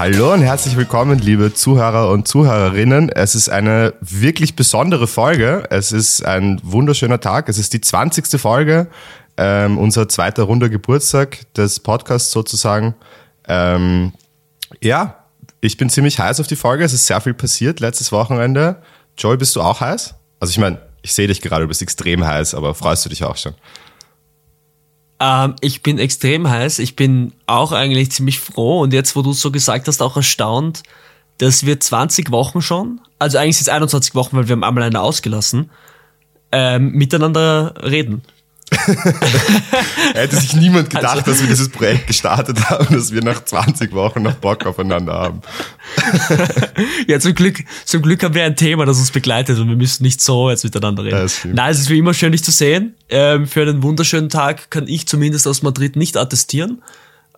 Hallo und herzlich willkommen, liebe Zuhörer und Zuhörerinnen. Es ist eine wirklich besondere Folge. Es ist ein wunderschöner Tag. Es ist die 20. Folge, ähm, unser zweiter runder Geburtstag des Podcasts sozusagen. Ähm, ja, ich bin ziemlich heiß auf die Folge. Es ist sehr viel passiert letztes Wochenende. Joy, bist du auch heiß? Also ich meine, ich sehe dich gerade, du bist extrem heiß, aber freust du dich auch schon? Ähm, ich bin extrem heiß. Ich bin auch eigentlich ziemlich froh und jetzt, wo du so gesagt hast, auch erstaunt, dass wir 20 Wochen schon, also eigentlich sind es 21 Wochen, weil wir haben einmal eine ausgelassen, ähm, miteinander reden. Hätte sich niemand gedacht, also, dass wir dieses Projekt gestartet haben, dass wir nach 20 Wochen noch Bock aufeinander haben. ja, zum Glück, zum Glück haben wir ein Thema, das uns begleitet und wir müssen nicht so jetzt miteinander reden. Nein, es ist wie immer schön, dich zu sehen. Ähm, für einen wunderschönen Tag kann ich zumindest aus Madrid nicht attestieren.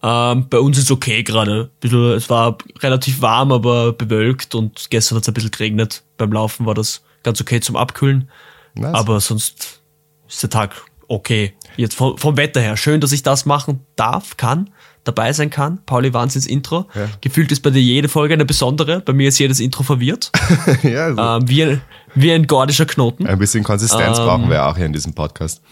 Ähm, bei uns ist okay gerade. Es war relativ warm, aber bewölkt und gestern hat es ein bisschen geregnet. Beim Laufen war das ganz okay zum Abkühlen. Nice. Aber sonst ist der Tag okay. Jetzt vom, vom Wetter her. Schön, dass ich das machen darf, kann, dabei sein kann. Pauli Wahnsinns Intro. Ja. Gefühlt ist bei dir jede Folge eine besondere. Bei mir ist jedes Intro verwirrt. ja, so. ähm, wie, wie ein gordischer Knoten. Ein bisschen Konsistenz ähm, brauchen wir auch hier in diesem Podcast.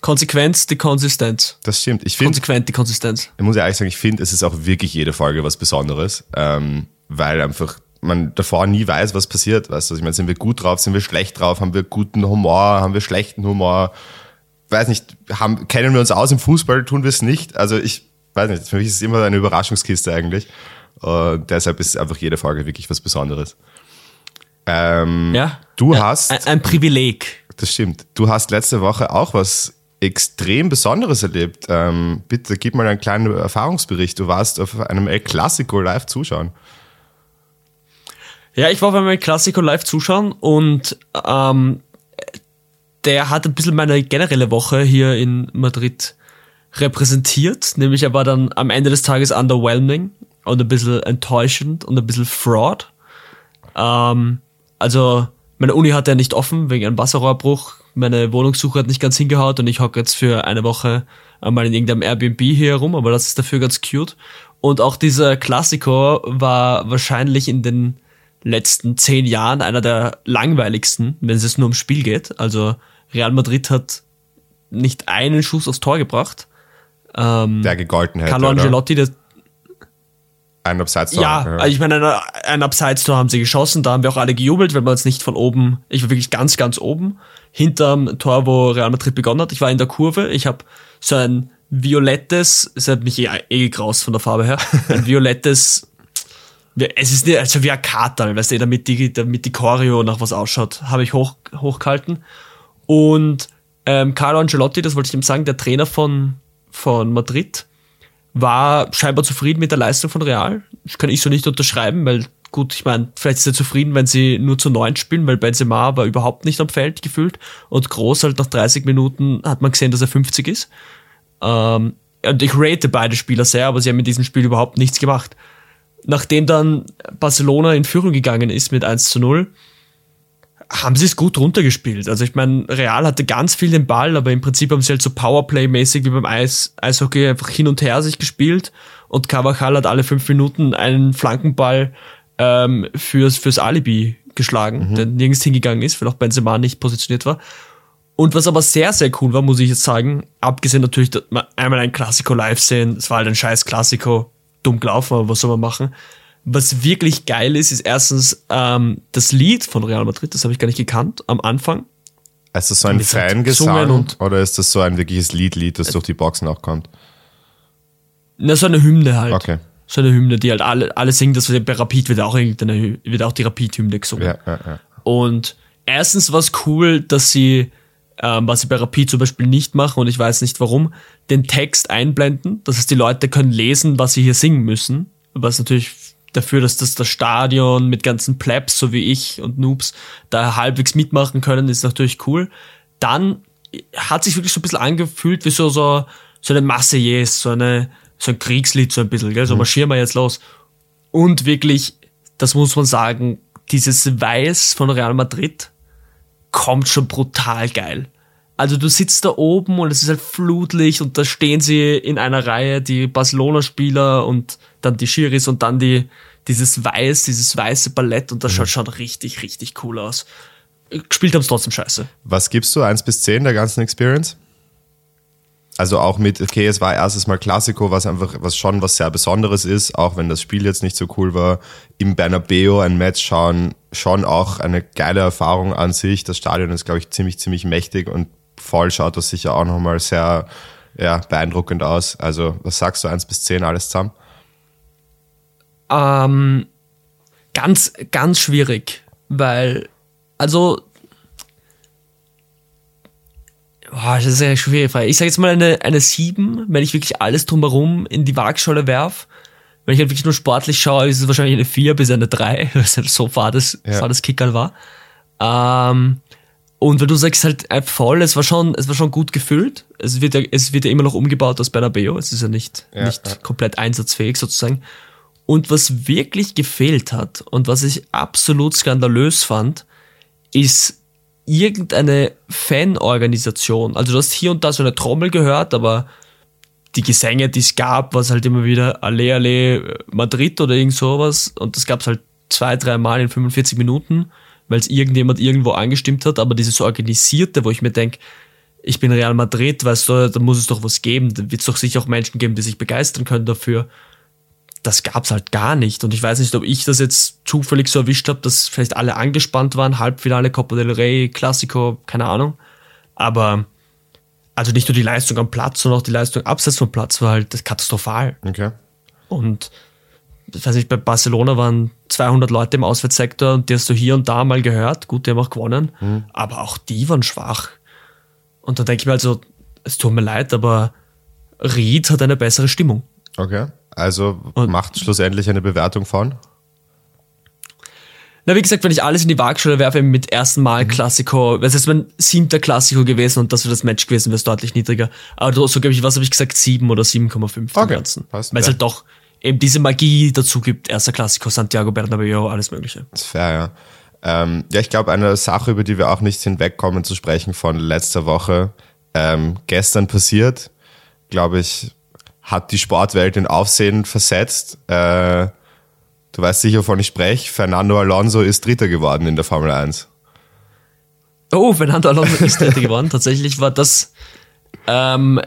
Konsequenz, die Konsistenz. Das stimmt. Ich finde. Konsequent die Konsistenz. Ich muss ja ehrlich sagen, ich finde, es ist auch wirklich jede Folge was Besonderes, ähm, weil einfach man davor nie weiß, was passiert. Weißt du, ich meine, sind wir gut drauf, sind wir schlecht drauf, haben wir guten Humor, haben wir schlechten Humor? Weiß nicht, haben, kennen wir uns aus im Fußball, tun wir es nicht. Also ich weiß nicht, für mich ist es immer eine Überraschungskiste eigentlich. Und deshalb ist einfach jede Folge wirklich was Besonderes. Ähm, ja. Du hast. Ein, ein Privileg. Das stimmt. Du hast letzte Woche auch was extrem Besonderes erlebt. Ähm, bitte gib mal einen kleinen Erfahrungsbericht. Du warst auf einem El Clasico live zuschauen. Ja, ich war bei meinem Klassiko live zuschauen und ähm, der hat ein bisschen meine generelle Woche hier in Madrid repräsentiert. Nämlich er war dann am Ende des Tages underwhelming und ein bisschen enttäuschend und ein bisschen fraud. Ähm, also meine Uni hat ja nicht offen wegen einem Wasserrohrbruch. Meine Wohnungssuche hat nicht ganz hingehaut und ich hocke jetzt für eine Woche einmal in irgendeinem Airbnb hier herum, aber das ist dafür ganz cute. Und auch dieser Klassiker war wahrscheinlich in den letzten zehn Jahren einer der langweiligsten, wenn es nur ums Spiel geht. Also Real Madrid hat nicht einen Schuss aufs Tor gebracht. Ähm, der gegolten hätte. Carlo Angelotti, der ein Abseits-Tor. Ja, ja, also ich meine, ein Abseits-Tor haben sie geschossen, da haben wir auch alle gejubelt, wenn man es nicht von oben, ich war wirklich ganz, ganz oben, hinterm Tor, wo Real Madrid begonnen hat. Ich war in der Kurve, ich habe so ein violettes, es hat mich eh, eh graus von der Farbe her, ein violettes es ist nicht, also wie ein Kater, weißt du, damit die, damit die Choreo nach was ausschaut, habe ich hoch, hochgehalten. Und ähm, Carlo Ancelotti, das wollte ich ihm sagen, der Trainer von, von Madrid, war scheinbar zufrieden mit der Leistung von Real. Das kann ich so nicht unterschreiben, weil gut, ich meine, vielleicht ist er zufrieden, wenn sie nur zu neun spielen, weil Benzema war überhaupt nicht am Feld gefühlt und Groß halt nach 30 Minuten hat man gesehen, dass er 50 ist. Ähm, und ich rate beide Spieler sehr, aber sie haben in diesem Spiel überhaupt nichts gemacht nachdem dann Barcelona in Führung gegangen ist mit 1 zu 0, haben sie es gut runtergespielt. Also ich meine, Real hatte ganz viel den Ball, aber im Prinzip haben sie halt so Powerplay-mäßig wie beim Eis, Eishockey einfach hin und her sich gespielt und Cavachal hat alle fünf Minuten einen Flankenball ähm, fürs, fürs Alibi geschlagen, mhm. der nirgends hingegangen ist, weil auch Benzema nicht positioniert war. Und was aber sehr, sehr cool war, muss ich jetzt sagen, abgesehen natürlich, dass man einmal ein Klassiko live sehen, es war halt ein scheiß Klassiko, dumm gelaufen, aber was soll man machen? Was wirklich geil ist, ist erstens ähm, das Lied von Real Madrid, das habe ich gar nicht gekannt am Anfang. Ist das so ein Fangesang oder ist das so ein wirkliches Liedlied, das durch die Boxen auch kommt? Na, so eine Hymne halt. Okay. So eine Hymne, die halt alle, alle singen, das bei Rapid wird auch irgendeine, wird auch die Rapid-Hymne gesungen. Ja, ja, ja. Und erstens war es cool, dass sie ähm, was sie bei Rapid zum Beispiel nicht machen und ich weiß nicht warum, den Text einblenden. Das heißt, die Leute können lesen, was sie hier singen müssen. Was natürlich dafür, dass das das Stadion mit ganzen Plebs, so wie ich und Noobs, da halbwegs mitmachen können, ist natürlich cool. Dann hat sich wirklich so ein bisschen angefühlt wie so, so, so eine Marseillaise, so eine, so ein Kriegslied, so ein bisschen, gell? so mhm. marschieren wir jetzt los. Und wirklich, das muss man sagen, dieses Weiß von Real Madrid kommt schon brutal geil. Also du sitzt da oben und es ist halt Flutlicht und da stehen sie in einer Reihe, die Barcelona-Spieler und dann die Schiris und dann die, dieses Weiß, dieses weiße Ballett und das mhm. schaut schon richtig, richtig cool aus. Gespielt haben es trotzdem scheiße. Was gibst du, 1 bis 10 der ganzen Experience? Also auch mit, okay, es war erstes Mal Klassiko, was einfach, was schon was sehr Besonderes ist, auch wenn das Spiel jetzt nicht so cool war. Im Bernabeo ein Match schauen, schon auch eine geile Erfahrung an sich. Das Stadion ist, glaube ich, ziemlich, ziemlich mächtig und voll schaut das sicher auch nochmal sehr ja, beeindruckend aus. Also, was sagst du, eins bis zehn alles zusammen? Ähm, ganz, ganz schwierig, weil, also Boah, das ist schwierige Frage. Ich sage jetzt mal eine, eine 7, wenn ich wirklich alles drumherum in die Waagschale werf. Wenn ich halt wirklich nur sportlich schaue, ist es wahrscheinlich eine 4 bis eine 3, weil es halt so fades, ja. fades Kickerl war. Ähm, und wenn du sagst halt äh, voll, es war schon, es war schon gut gefüllt. Es wird ja, es wird ja immer noch umgebaut aus Bernabeu. Es ist ja nicht, ja, nicht ja. komplett einsatzfähig sozusagen. Und was wirklich gefehlt hat und was ich absolut skandalös fand, ist irgendeine Fanorganisation. Also du hast hier und da so eine Trommel gehört, aber die Gesänge, die es gab, was halt immer wieder Alle Alle Madrid oder irgend sowas. Und das gab es halt zwei, drei Mal in 45 Minuten, weil es irgendjemand irgendwo angestimmt hat. Aber dieses Organisierte, wo ich mir denke, ich bin Real Madrid, weißt du, da muss es doch was geben. Da wird es doch sicher auch Menschen geben, die sich begeistern können dafür das gab's halt gar nicht. Und ich weiß nicht, ob ich das jetzt zufällig so erwischt habe, dass vielleicht alle angespannt waren, Halbfinale, Copa del Rey, Classico, keine Ahnung. Aber also nicht nur die Leistung am Platz, sondern auch die Leistung abseits vom Platz war halt katastrophal. Okay. Und ich weiß nicht, bei Barcelona waren 200 Leute im Auswärtssektor und die hast du hier und da mal gehört. Gut, die haben auch gewonnen. Mhm. Aber auch die waren schwach. Und da denke ich mir also, es tut mir leid, aber Ried hat eine bessere Stimmung. Okay. Also und macht schlussendlich eine Bewertung von? Na, wie gesagt, wenn ich alles in die Waagschale werfe, mit ersten Mal mhm. Klassiko, das ist mein siebter Klassiko gewesen und das wäre das Match gewesen, wäre es deutlich niedriger. Aber so, glaube ich, was habe ich gesagt, sieben oder 7,5 okay. Ganzen. Weil es halt doch eben diese Magie dazu gibt, erster Klassiko, Santiago Bernabeu, alles mögliche. Das ist fair, ja. Ähm, ja, ich glaube, eine Sache, über die wir auch nicht hinwegkommen zu sprechen von letzter Woche, ähm, gestern passiert, glaube ich, hat die Sportwelt in Aufsehen versetzt. Äh, du weißt sicher, wovon ich spreche. Fernando Alonso ist Dritter geworden in der Formel 1. Oh, Fernando Alonso ist Dritter geworden. Tatsächlich war das ähm,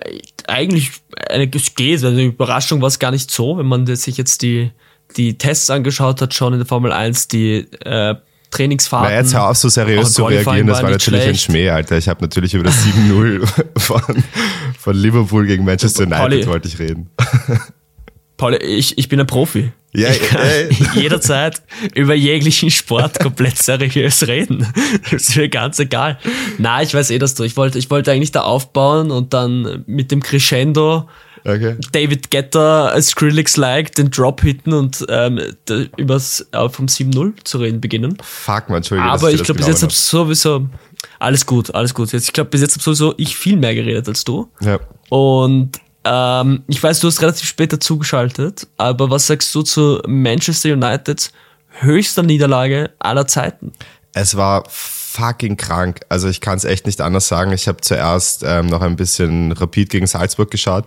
eigentlich eine, geht, eine Überraschung war es gar nicht so, wenn man sich jetzt die, die Tests angeschaut hat, schon in der Formel 1, die äh, Trainingsfahrten. Na, jetzt hör auf, so seriös zu reagieren. Das war, natürlich schlecht. ein Schmäh, Alter. Ich habe natürlich über das 7-0 von, von Liverpool gegen Manchester United Pauli, wollte ich reden. Paul, ich, ich bin ein Profi. Ja, ich kann ja. jederzeit über jeglichen Sport komplett seriös reden. Das ist mir ganz egal. Na, ich weiß eh, dass du. Ich wollte, ich wollte eigentlich da aufbauen und dann mit dem Crescendo Okay. David Getter als Skrillex-like den Drop hitten und ähm, übers äh, vom 7-0 zu reden beginnen. Fuck man, Entschuldigung. Aber ich glaube, bis jetzt habe sowieso alles gut, alles gut. Jetzt, ich glaube, bis jetzt habe sowieso ich viel mehr geredet als du. Ja. Und ähm, ich weiß, du hast relativ später zugeschaltet, aber was sagst du zu Manchester Uniteds höchster Niederlage aller Zeiten? Es war fucking krank. Also ich kann es echt nicht anders sagen. Ich habe zuerst ähm, noch ein bisschen Rapid gegen Salzburg geschaut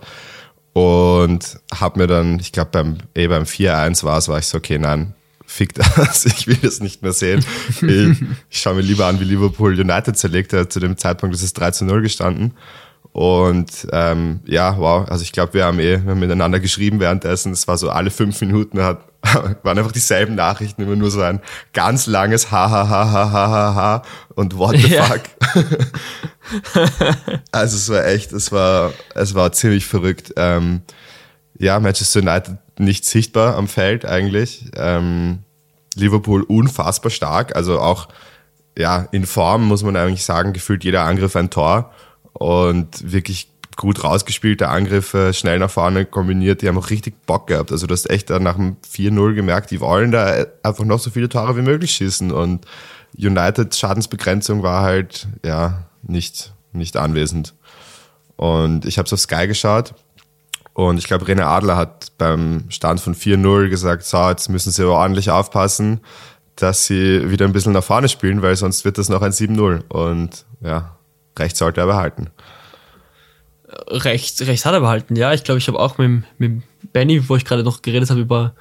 und habe mir dann, ich glaube beim, eh beim 4-1 war es, war ich so, okay, nein, fick das, ich will das nicht mehr sehen. Ich, ich schaue mir lieber an, wie Liverpool United zerlegt hat. Zu dem Zeitpunkt ist es 3 zu 0 gestanden. Und ähm, ja, wow, also ich glaube, wir haben eh wir haben miteinander geschrieben währenddessen. Es war so alle fünf Minuten hat, waren einfach dieselben Nachrichten, immer nur so ein ganz langes Ha ha ha ha ha ha ha und What the ja. fuck. also es war echt, es war, es war ziemlich verrückt. Ähm, ja, Manchester United nicht sichtbar am Feld eigentlich. Ähm, Liverpool unfassbar stark, also auch ja in Form muss man eigentlich sagen, gefühlt jeder Angriff ein Tor und wirklich gut rausgespielte Angriffe, schnell nach vorne kombiniert, die haben auch richtig Bock gehabt. Also du hast echt nach dem 4-0 gemerkt, die wollen da einfach noch so viele Tore wie möglich schießen und United Schadensbegrenzung war halt ja nicht, nicht anwesend. Und ich habe es auf Sky geschaut und ich glaube, René Adler hat beim Stand von 4-0 gesagt, so, jetzt müssen sie ordentlich aufpassen, dass sie wieder ein bisschen nach vorne spielen, weil sonst wird das noch ein 7-0. Und ja, Recht sollte er behalten. Recht, recht hat er behalten, ja. Ich glaube, ich habe auch mit, mit Benny, wo ich gerade noch geredet habe über,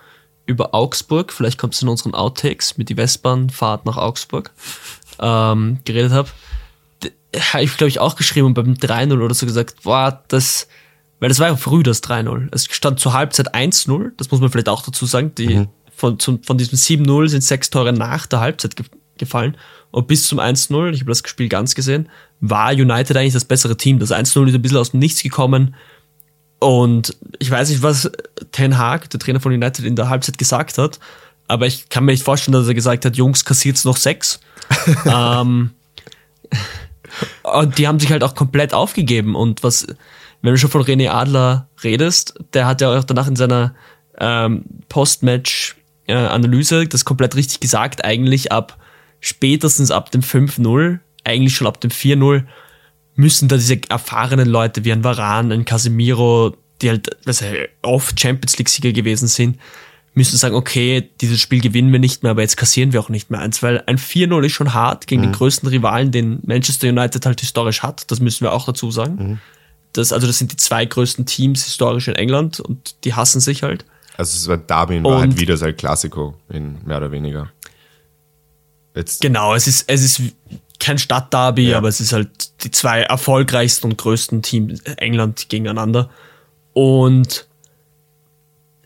über Augsburg, vielleicht kommt es in unseren Outtakes mit die Westbahnfahrt nach Augsburg, ähm, geredet habe. Habe ich, glaube ich, auch geschrieben und beim 3-0 oder so gesagt, boah, das, weil das war ja früh das 3-0. Es stand zur Halbzeit 1-0, das muss man vielleicht auch dazu sagen. Die, mhm. von, zum, von diesem 7-0 sind sechs Tore nach der Halbzeit ge gefallen. Und bis zum 1-0, ich habe das Spiel ganz gesehen, war United eigentlich das bessere Team. Das 1-0 ist ein bisschen aus dem Nichts gekommen. Und ich weiß nicht, was Ten Hag, der Trainer von United, in der Halbzeit gesagt hat. Aber ich kann mir nicht vorstellen, dass er gesagt hat, Jungs, kassiert's noch sechs. ähm, und die haben sich halt auch komplett aufgegeben. Und was, wenn du schon von René Adler redest, der hat ja auch danach in seiner ähm, Post-Match-Analyse das komplett richtig gesagt, eigentlich ab spätestens ab dem 5-0, eigentlich schon ab dem 4-0, müssen da diese erfahrenen Leute wie ein Varan, ein Casemiro, die halt also oft Champions League-Sieger gewesen sind, müssen sagen, okay, dieses Spiel gewinnen wir nicht mehr, aber jetzt kassieren wir auch nicht mehr eins, weil ein 4-0 ist schon hart gegen mhm. den größten Rivalen, den Manchester United halt historisch hat, das müssen wir auch dazu sagen. Mhm. Das, also das sind die zwei größten Teams historisch in England und die hassen sich halt. Also es war Darwin war halt wieder sein Klassiko in mehr oder weniger. Jetzt genau, es ist, es ist kein Stadtderby, ja. aber es ist halt die zwei erfolgreichsten und größten Teams England gegeneinander. Und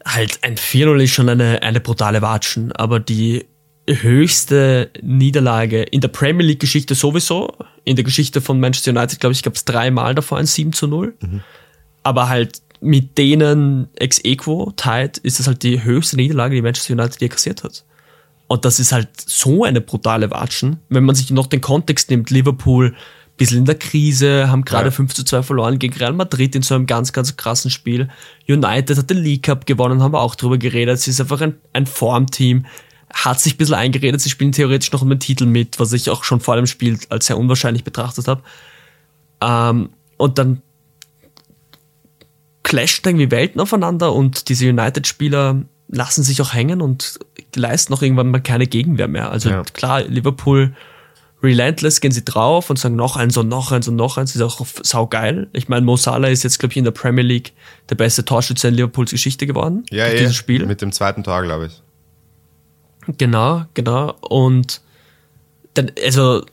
halt ein 4-0 ist schon eine, eine brutale Watschen, aber die höchste Niederlage in der Premier League Geschichte sowieso. In der Geschichte von Manchester United, glaube ich, gab es dreimal davor ein 7 zu 0. Mhm. Aber halt mit denen ex equo tied ist es halt die höchste Niederlage, die Manchester United je kassiert hat. Und das ist halt so eine brutale Watschen. Wenn man sich noch den Kontext nimmt, Liverpool bisschen in der Krise, haben gerade ja. 5 zu 2 verloren gegen Real Madrid in so einem ganz, ganz krassen Spiel. United hat den League Cup gewonnen, haben wir auch drüber geredet. Sie ist einfach ein, ein Formteam, hat sich ein bisschen eingeredet, sie spielen theoretisch noch um den Titel mit, was ich auch schon vor dem Spiel als sehr unwahrscheinlich betrachtet habe. Ähm, und dann clasht irgendwie Welten aufeinander und diese United-Spieler lassen sich auch hängen und leisten auch irgendwann mal keine Gegenwehr mehr. Also ja. klar, Liverpool relentless gehen sie drauf und sagen noch eins und noch eins und noch eins. Ist auch saugeil. Ich meine, Mo Salah ist jetzt, glaube ich, in der Premier League der beste Torschütze in Liverpools Geschichte geworden. Ja, ja. Dieses Spiel. Mit dem zweiten Tor, glaube ich. Genau, genau. Und dann, also,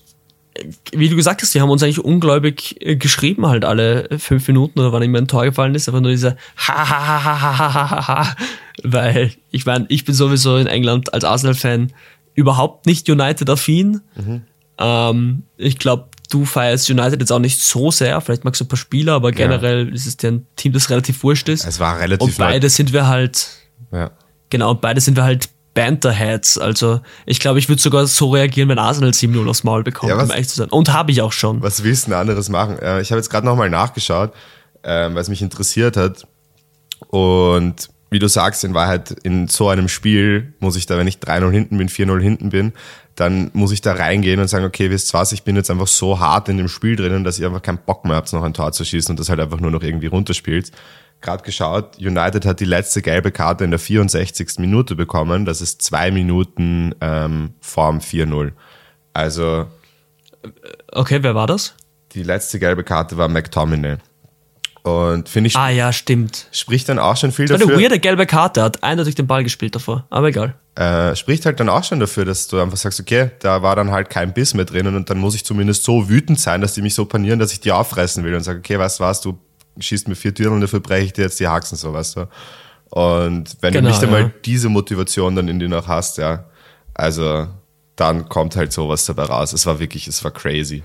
wie du gesagt hast, die haben uns eigentlich ungläubig äh, geschrieben, halt alle fünf Minuten oder wann immer ein Tor gefallen ist, aber nur dieser ha ha ha ha ha ha ha ha weil ich meine, ich bin sowieso in England als Arsenal-Fan überhaupt nicht United-affin. Mhm. Ähm, ich glaube, du feierst United jetzt auch nicht so sehr. Vielleicht magst du ein paar Spieler, aber generell ja. ist es dir ein Team, das relativ wurscht ist. Es war relativ Und beide leid. sind wir halt. Ja. Genau, und beide sind wir halt Banterheads. Also ich glaube, ich würde sogar so reagieren, wenn Arsenal 7-0 aufs Maul bekommt, ja, was, um ehrlich zu sein. Und habe ich auch schon. Was willst du denn anderes machen? Äh, ich habe jetzt gerade nochmal nachgeschaut, ähm, weil es mich interessiert hat. Und wie du sagst, in Wahrheit in so einem Spiel muss ich da, wenn ich 3-0 hinten bin, 4-0 hinten bin, dann muss ich da reingehen und sagen, okay, wisst was, ich bin jetzt einfach so hart in dem Spiel drinnen, dass ihr einfach keinen Bock mehr habt, noch ein Tor zu schießen und das halt einfach nur noch irgendwie runterspielt. Gerade geschaut, United hat die letzte gelbe Karte in der 64. Minute bekommen. Das ist zwei Minuten ähm, vorm 4-0. Also. Okay, wer war das? Die letzte gelbe Karte war McTominay. Und finde ich. Ah ja, stimmt. Spricht dann auch schon viel dafür. Eine weirde gelbe Karte, hat eindeutig den Ball gespielt davor, aber egal. Äh, spricht halt dann auch schon dafür, dass du einfach sagst, okay, da war dann halt kein Biss mehr drinnen und dann muss ich zumindest so wütend sein, dass die mich so panieren, dass ich die auffressen will und sage, okay, weißt du was, du schießt mir vier Türen und dafür breche ich dir jetzt die Haxen, so weißt du. Und wenn genau, du nicht einmal ja. diese Motivation dann in dir noch hast, ja, also dann kommt halt sowas dabei raus. Es war wirklich, es war crazy.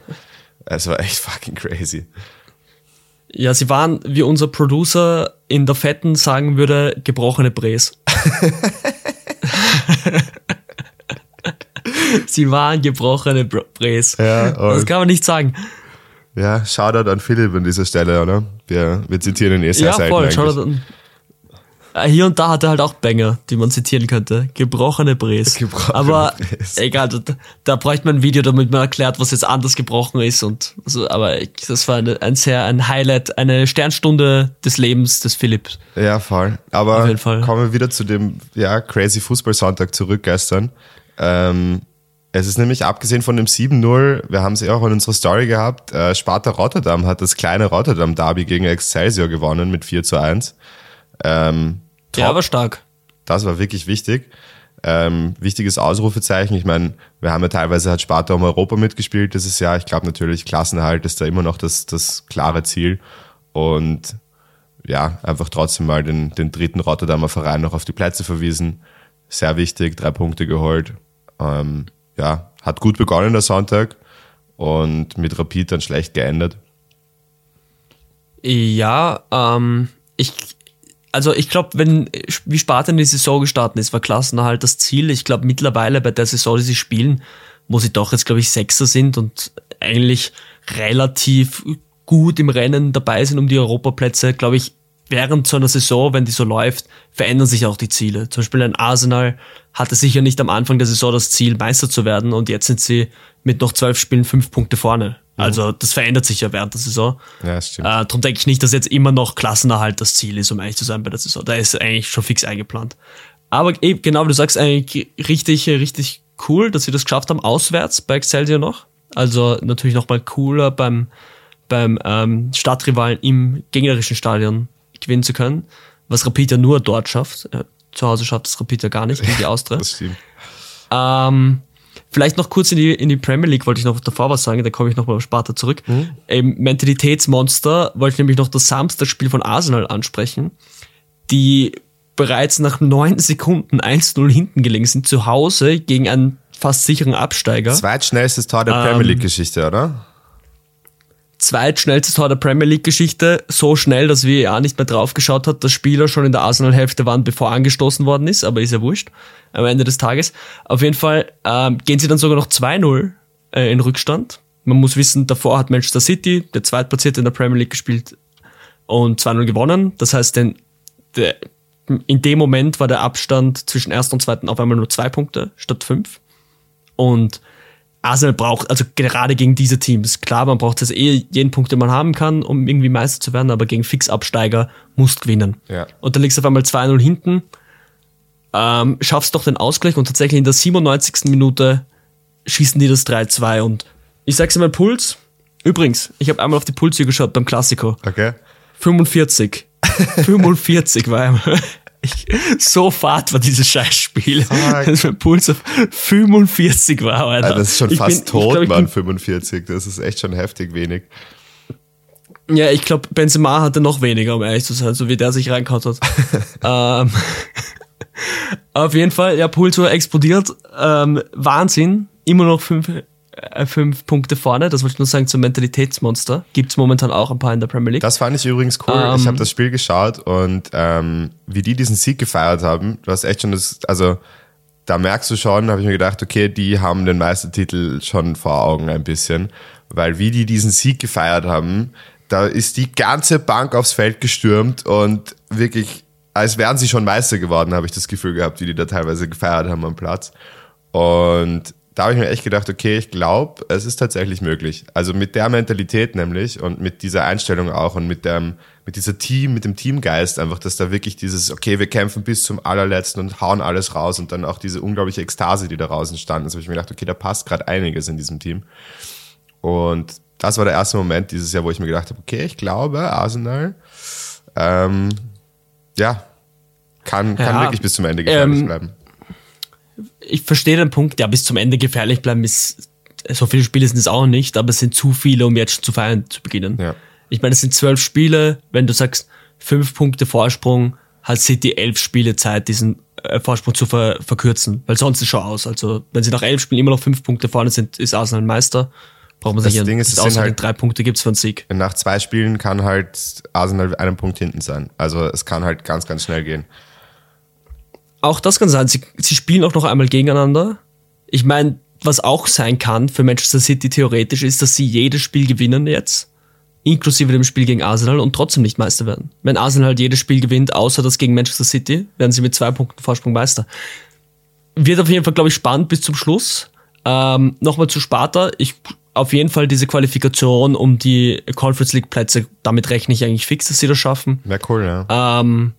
Es war echt fucking crazy. Ja, sie waren, wie unser Producer in der Fetten sagen würde, gebrochene Bres. sie waren gebrochene Bres. Ja, das kann man nicht sagen. Ja, Shoutout an Philipp an dieser Stelle, oder? Wir, wir zitieren ihn eh sehr ja, selten voll, Shoutout an, hier und da hat er halt auch Banger, die man zitieren könnte. Gebrochene Bres. Gebrochene aber Bres. egal, da, da bräuchte man ein Video, damit man erklärt, was jetzt anders gebrochen ist und so, aber das war eine, ein sehr ein Highlight, eine Sternstunde des Lebens des Philips. Ja, voll. Aber kommen wir wieder zu dem ja, crazy Fußball-Sonntag zurück gestern. Ähm, Es ist nämlich abgesehen von dem 7-0, wir haben es ja auch in unserer Story gehabt, äh, Sparta Rotterdam hat das kleine Rotterdam Derby gegen Excelsior gewonnen mit 4 zu 1. Ähm, ja, aber stark. Das war wirklich wichtig. Ähm, wichtiges Ausrufezeichen. Ich meine, wir haben ja teilweise hat Sparta um Europa mitgespielt dieses Jahr. Ich glaube natürlich, Klassenerhalt ist da immer noch das, das klare Ziel. Und ja, einfach trotzdem mal den, den dritten Rotterdamer Verein noch auf die Plätze verwiesen. Sehr wichtig, drei Punkte geholt. Ähm, ja, hat gut begonnen der Sonntag und mit Rapid dann schlecht geendet. Ja, ähm, ich, also ich glaube, wenn, wie Sparta in die Saison gestartet ist, war Klassenerhalt das Ziel. Ich glaube mittlerweile bei der Saison, die sie spielen, wo sie doch jetzt, glaube ich, Sechster sind und eigentlich relativ gut im Rennen dabei sind um die Europaplätze, glaube ich, während so einer Saison, wenn die so läuft, verändern sich auch die Ziele. Zum Beispiel ein Arsenal hatte sicher nicht am Anfang der Saison das Ziel, Meister zu werden und jetzt sind sie mit noch zwölf Spielen fünf Punkte vorne. Mhm. Also das verändert sich ja während der Saison. Ja, stimmt. Äh, darum denke ich nicht, dass jetzt immer noch Klassenerhalt das Ziel ist, um ehrlich zu sein bei der Saison. Da ist eigentlich schon fix eingeplant. Aber eben, genau, wie du sagst, eigentlich richtig, richtig cool, dass sie das geschafft haben, auswärts bei Excelsior noch. Also natürlich nochmal cooler beim, beim ähm, Stadtrivalen im gegnerischen Stadion gewinnen zu können, was Rapid ja nur dort schafft. Äh, zu Hause schafft es Rapid ja gar nicht gegen die Austria. das stimmt. Ähm, vielleicht noch kurz in die, in die Premier League wollte ich noch davor was sagen, da komme ich noch mal auf Sparta zurück. Mhm. Im Mentalitätsmonster wollte ich nämlich noch das Samstagspiel von Arsenal ansprechen, die bereits nach neun Sekunden 1-0 hinten gelegen sind, zu Hause gegen einen fast sicheren Absteiger. Zweitschnellstes Tor der Premier ähm, League-Geschichte, oder? Zweitschnellstes Tor der Premier League-Geschichte. So schnell, dass VAR nicht mehr draufgeschaut hat, dass Spieler schon in der Arsenal-Hälfte waren, bevor angestoßen worden ist, aber ist ja wurscht am Ende des Tages. Auf jeden Fall ähm, gehen sie dann sogar noch 2-0 äh, in Rückstand. Man muss wissen, davor hat Manchester City, der Zweitplatzierte in der Premier League, gespielt und 2-0 gewonnen. Das heißt, denn, der, in dem Moment war der Abstand zwischen ersten und zweiten auf einmal nur zwei Punkte statt fünf. Und Arsenal braucht, also gerade gegen diese Teams, klar, man braucht jetzt eh jeden Punkt, den man haben kann, um irgendwie Meister zu werden, aber gegen Fixabsteiger musst gewinnen. Ja. Und dann liegst du auf einmal 2-0 hinten, ähm, schaffst doch den Ausgleich und tatsächlich in der 97. Minute schießen die das 3-2 und ich sag's dir mein Puls. Übrigens, ich habe einmal auf die Pulse geschaut beim Klassiko. Okay. 45. 45 war einmal. Ich, so fad war dieses Scheißspiel, dass mein Puls auf 45 war, Alter. Also das ist schon ich fast bin, tot, glaub, Mann, 45. Das ist echt schon heftig wenig. Ja, ich glaube, Benzema hatte noch weniger, um ehrlich zu sein, so wie der sich reinkaut hat. ähm, auf jeden Fall, ja, Puls war explodiert. Ähm, Wahnsinn. Immer noch fünf äh, fünf Punkte vorne. Das wollte ich nur sagen zum Mentalitätsmonster. Gibt es momentan auch ein paar in der Premier League. Das fand ich übrigens cool. Ähm, ich habe das Spiel geschaut und ähm, wie die diesen Sieg gefeiert haben, du hast echt schon das, also da merkst du schon, habe ich mir gedacht, okay, die haben den Meistertitel schon vor Augen ein bisschen, weil wie die diesen Sieg gefeiert haben, da ist die ganze Bank aufs Feld gestürmt und wirklich, als wären sie schon Meister geworden, habe ich das Gefühl gehabt, wie die da teilweise gefeiert haben am Platz. Und da habe ich mir echt gedacht, okay, ich glaube, es ist tatsächlich möglich. Also mit der Mentalität nämlich und mit dieser Einstellung auch und mit dem, mit dieser Team, mit dem Teamgeist einfach, dass da wirklich dieses, okay, wir kämpfen bis zum allerletzten und hauen alles raus und dann auch diese unglaubliche Ekstase, die daraus entstanden ist, habe ich mir gedacht, okay, da passt gerade einiges in diesem Team. Und das war der erste Moment dieses Jahr, wo ich mir gedacht habe, okay, ich glaube, Arsenal, ähm, ja, kann, kann ja, wirklich bis zum Ende gefährlich ähm, bleiben ich verstehe den Punkt, ja, bis zum Ende gefährlich bleiben ist, so viele Spiele sind es auch nicht, aber es sind zu viele, um jetzt schon zu feiern zu beginnen. Ja. Ich meine, es sind zwölf Spiele, wenn du sagst, fünf Punkte Vorsprung, hat City elf Spiele Zeit, diesen äh, Vorsprung zu ver verkürzen, weil sonst ist schon aus. Also, wenn sie nach elf Spielen immer noch fünf Punkte vorne sind, ist Arsenal Meister. Braucht man sich das Ding ist, außer halt, drei Punkte gibt's für einen Sieg. Nach zwei Spielen kann halt Arsenal einen Punkt hinten sein. Also, es kann halt ganz, ganz schnell gehen auch das kann sein. Sie, sie spielen auch noch einmal gegeneinander. Ich meine, was auch sein kann für Manchester City theoretisch ist, dass sie jedes Spiel gewinnen jetzt, inklusive dem Spiel gegen Arsenal und trotzdem nicht Meister werden. Wenn Arsenal halt jedes Spiel gewinnt, außer das gegen Manchester City, werden sie mit zwei Punkten Vorsprung Meister. Wird auf jeden Fall, glaube ich, spannend bis zum Schluss. Ähm, Nochmal zu Sparta. Ich auf jeden Fall diese Qualifikation um die Conference League Plätze, damit rechne ich eigentlich fix, dass sie das schaffen. Wäre cool, ja. Ähm,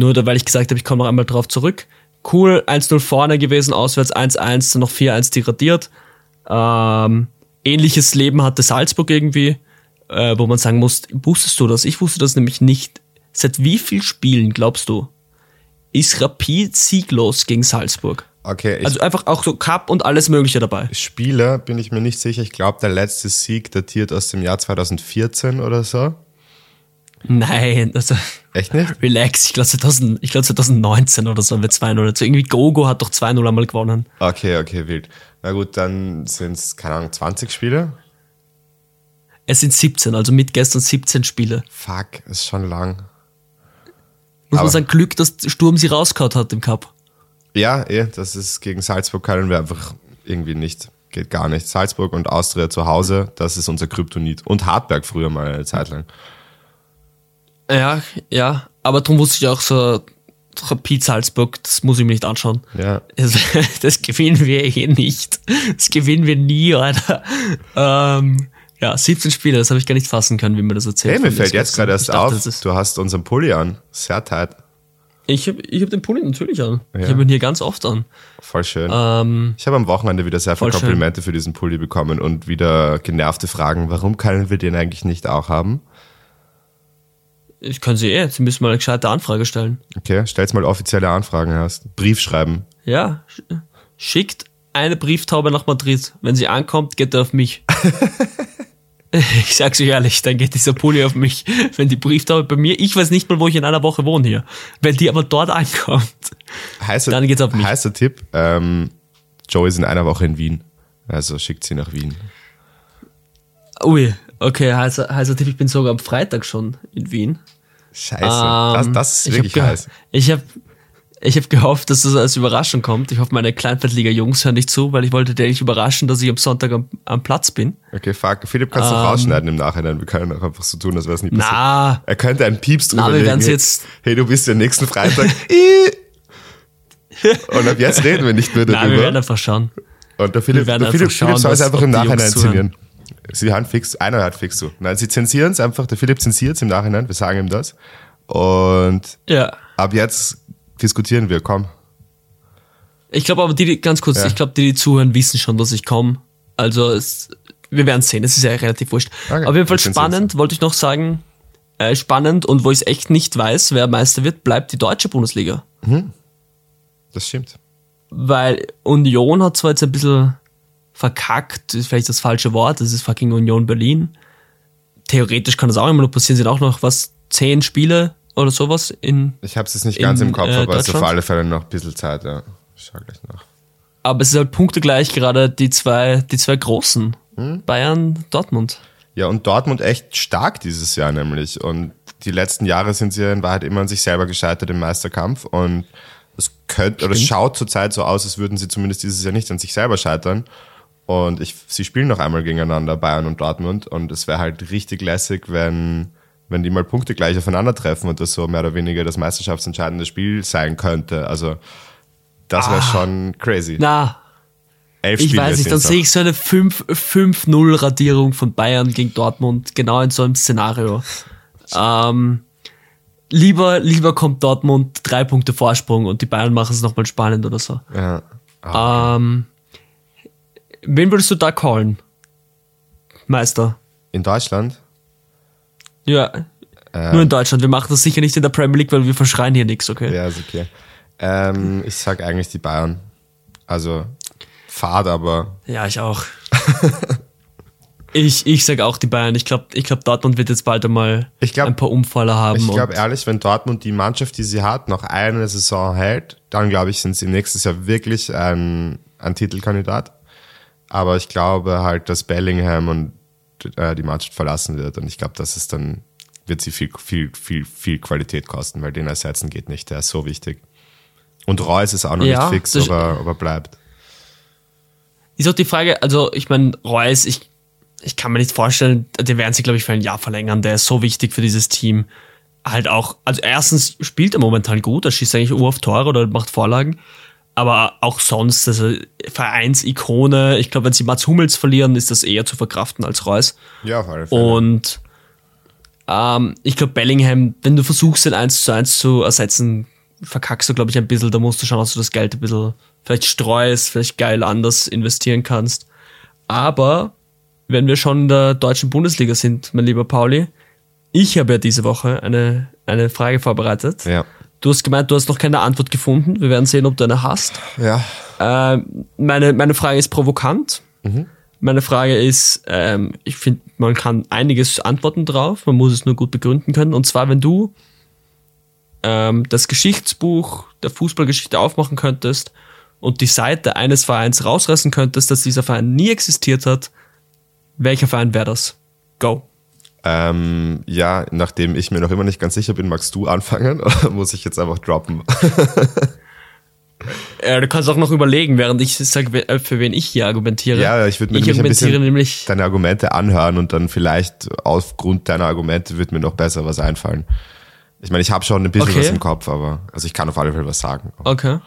nur weil ich gesagt habe, ich komme noch einmal drauf zurück. cool, 1-0 vorne gewesen, auswärts 1-1, dann noch 4-1 degradiert. Ähm, ähnliches Leben hatte Salzburg irgendwie, äh, wo man sagen muss, wusstest du das? Ich wusste das nämlich nicht. Seit wie vielen Spielen, glaubst du, ist Rapid sieglos gegen Salzburg? Okay, Also einfach auch so Cup und alles Mögliche dabei. Spieler bin ich mir nicht sicher. Ich glaube, der letzte Sieg datiert aus dem Jahr 2014 oder so. Nein, also Echt nicht? relax, ich glaube 2000, ich glaub 2019 oder so haben wir 2-0. Also irgendwie Gogo hat doch 2-0 einmal gewonnen. Okay, okay, wild. Na gut, dann sind es, keine Ahnung, 20 Spiele? Es sind 17, also mit gestern 17 Spiele. Fuck, ist schon lang. Muss Aber- man sagen, Glück, dass Sturm sie rausgehauen hat im Cup. Ja, eh, das ist gegen Salzburg können wir einfach irgendwie nicht. Geht gar nicht. Salzburg und Austria zu Hause, das ist unser Kryptonit. Und Hartberg früher mal eine Zeit lang. Ja, ja, aber darum wusste ich auch so, Rapid Salzburg, das muss ich mir nicht anschauen. Ja. Das, das gewinnen wir eh nicht. Das gewinnen wir nie, Alter. Ähm, ja, 17 Spiele, das habe ich gar nicht fassen können, wie mir das erzählt Hey, mir fällt jetzt gerade erst dachte, auf, du hast unseren Pulli an. Sehr tight. Ich habe ich hab den Pulli natürlich an. Ja. Ich habe ihn hier ganz oft an. Voll schön. Ähm, Ich habe am Wochenende wieder sehr viele Voll schön. Komplimente für diesen Pulli bekommen und wieder genervte Fragen, warum können wir den eigentlich nicht auch haben? Ich kann sie eh, sie müssen mal eine gescheite Anfrage stellen. Okay, stell's mal offizielle Anfragen hast. Brief schreiben. Ja, sch- schickt eine Brieftaube nach Madrid. Wenn sie ankommt, geht er auf mich. ich sag's euch ehrlich, dann geht dieser Pulli auf mich. Wenn die Brieftaube bei mir, ich weiß nicht mal, wo ich in einer Woche wohne hier. Wenn die aber dort ankommt, Heißer, Dann geht's auf mich. Heißer Tipp, ähm, Joe ist in einer Woche in Wien. Also schickt sie nach Wien. ui, okay, heißer, heißer Tipp, ich bin sogar am Freitag schon in Wien. Scheiße, das, Ähm, das ist ich wirklich ge- heiß. Ich habe ich hab gehofft, dass das als Überraschung kommt. Ich hoffe, meine Kleinfeldliga-Jungs hören nicht zu, weil ich wollte dir nicht überraschen, dass ich am Sonntag am, am Platz bin. Okay, fuck. Philipp kannst du Ähm, rausschneiden im Nachhinein. Wir können auch einfach so tun, als wäre es nie passiert. Na, Er könnte einen Pieps drüber Na, wir legen. jetzt- Hey, du bist ja nächsten Freitag. Und ab jetzt reden wir nicht mehr na, wir darüber. werden einfach schauen. Und der Philipp, der Philipp, schauen, Philipp soll es einfach im Nachhinein zensieren. Sie hören fix, einer hört fix zu. Nein, sie zensieren es einfach. Der Philipp zensiert es im Nachhinein. Wir sagen ihm das. Und Ja. ab jetzt diskutieren wir. Komm. Ich glaube aber, die, die, ganz kurz, Ja. ich glaube, die, die zuhören, wissen schon, dass ich komme. Also, es, wir werden sehen. Es ist ja relativ wurscht. Okay, Auf jeden Fall spannend, wollte ich noch sagen. Äh, spannend und wo ich es echt nicht weiß, wer Meister wird, bleibt die deutsche Bundesliga. Das stimmt. Weil Union hat zwar jetzt ein bisschen verkackt, ist vielleicht das falsche Wort, das ist fucking Union Berlin. Theoretisch kann das auch immer noch passieren, sind auch noch was, zehn Spiele oder sowas in, Ich habe es jetzt nicht ganz In, im Kopf, äh, aber es ist auf alle Fälle noch ein bisschen Zeit. Ja. Ich schau gleich nach. aber es ist halt punktegleich gerade die zwei, die zwei großen. Hm? Bayern, Dortmund. Ja, und Dortmund echt stark dieses Jahr nämlich. Und die letzten Jahre sind sie in Wahrheit immer an sich selber gescheitert im Meisterkampf. Und es könnte, oder es schaut zurzeit so aus, als würden sie zumindest dieses Jahr nicht an sich selber scheitern. Und ich, sie spielen noch einmal gegeneinander, Bayern und Dortmund. Und es wäre halt richtig lässig, wenn, wenn die mal Punkte gleich aufeinandertreffen und das so mehr oder weniger das meisterschaftsentscheidende Spiel sein könnte. Also, das wäre schon crazy. Na, Elf ich Spiele weiß nicht, dann sehe ich so eine 5 5-0 Radierung von Bayern gegen Dortmund, genau in so einem Szenario. ähm, lieber, lieber kommt Dortmund drei Punkte Vorsprung und die Bayern machen es nochmal spannend oder so. Ja. Ah, Ähm, wen würdest du da callen? Meister. in Deutschland? Ja. Äh. Nur in Deutschland. Wir machen das sicher nicht in der Premier League, weil wir verschreien hier nichts, okay? Ja, ist okay. Ähm, ich sag eigentlich die Bayern. Also, fad, aber Ja, ich auch. ich, ich sag auch die Bayern. Ich glaube, ich glaub, Dortmund wird jetzt bald einmal Ich glaub- ein paar Umfaller haben. ich glaube ehrlich, wenn Dortmund die Mannschaft, die sie hat, noch eine Saison hält, dann glaube ich, sind sie nächstes Jahr wirklich ein, ein Titelkandidat. Aber ich glaube halt, dass Bellingham und äh, die Mannschaft verlassen wird. Und ich glaube, dass es dann wird sie viel, viel, viel, viel Qualität kosten, weil den ersetzen geht nicht. Der ist so wichtig. Und Reus ist auch noch Ja, nicht fix, das- ob er, ob er bleibt. Ist auch die Frage, also ich meine, Reus, ich, ich kann mir nicht vorstellen, den werden sie, glaube ich, für ein Jahr verlängern. Der ist so wichtig für dieses Team. Halt auch, also erstens spielt er momentan gut, er schießt eigentlich Uhr auf Tore oder macht Vorlagen. Aber auch sonst, also Vereinsikone, ich glaube, wenn sie Mats Hummels verlieren, ist das eher zu verkraften als Reus. Ja, auf alle Fälle. Und ähm, ich glaube, Bellingham, wenn du versuchst, den 1 zu 1 zu ersetzen, verkackst du, glaube ich, ein bisschen. Da musst du schauen, dass du das Geld ein bisschen vielleicht streust, vielleicht geil anders investieren kannst. Aber wenn wir schon in der deutschen Bundesliga sind, mein lieber Pauli, ich habe ja diese Woche eine, eine Frage vorbereitet. Ja. Du hast gemeint, du hast noch keine Antwort gefunden. Wir werden sehen, ob du eine hast. Ja. Äh, meine, meine Frage ist provokant. Meine Frage ist, ähm, ich finde, man kann einiges antworten drauf, man muss es nur gut begründen können. Und zwar, wenn du ähm, das Geschichtsbuch der Fußballgeschichte aufmachen könntest und die Seite eines Vereins rausreißen könntest, dass dieser Verein nie existiert hat, welcher Verein wäre das? Go. Ähm, ja, nachdem ich mir noch immer nicht ganz sicher bin, magst du anfangen oder muss ich jetzt einfach droppen? Äh, du kannst auch noch überlegen, während ich sage, für wen ich hier argumentiere. Ja, ich würde mir ich nämlich ein bisschen nämlich. deine Argumente anhören und dann vielleicht aufgrund deiner Argumente wird mir noch besser was einfallen. Ich meine, ich habe schon ein bisschen Okay. was im Kopf, aber also ich kann auf alle Fälle was sagen. Okay.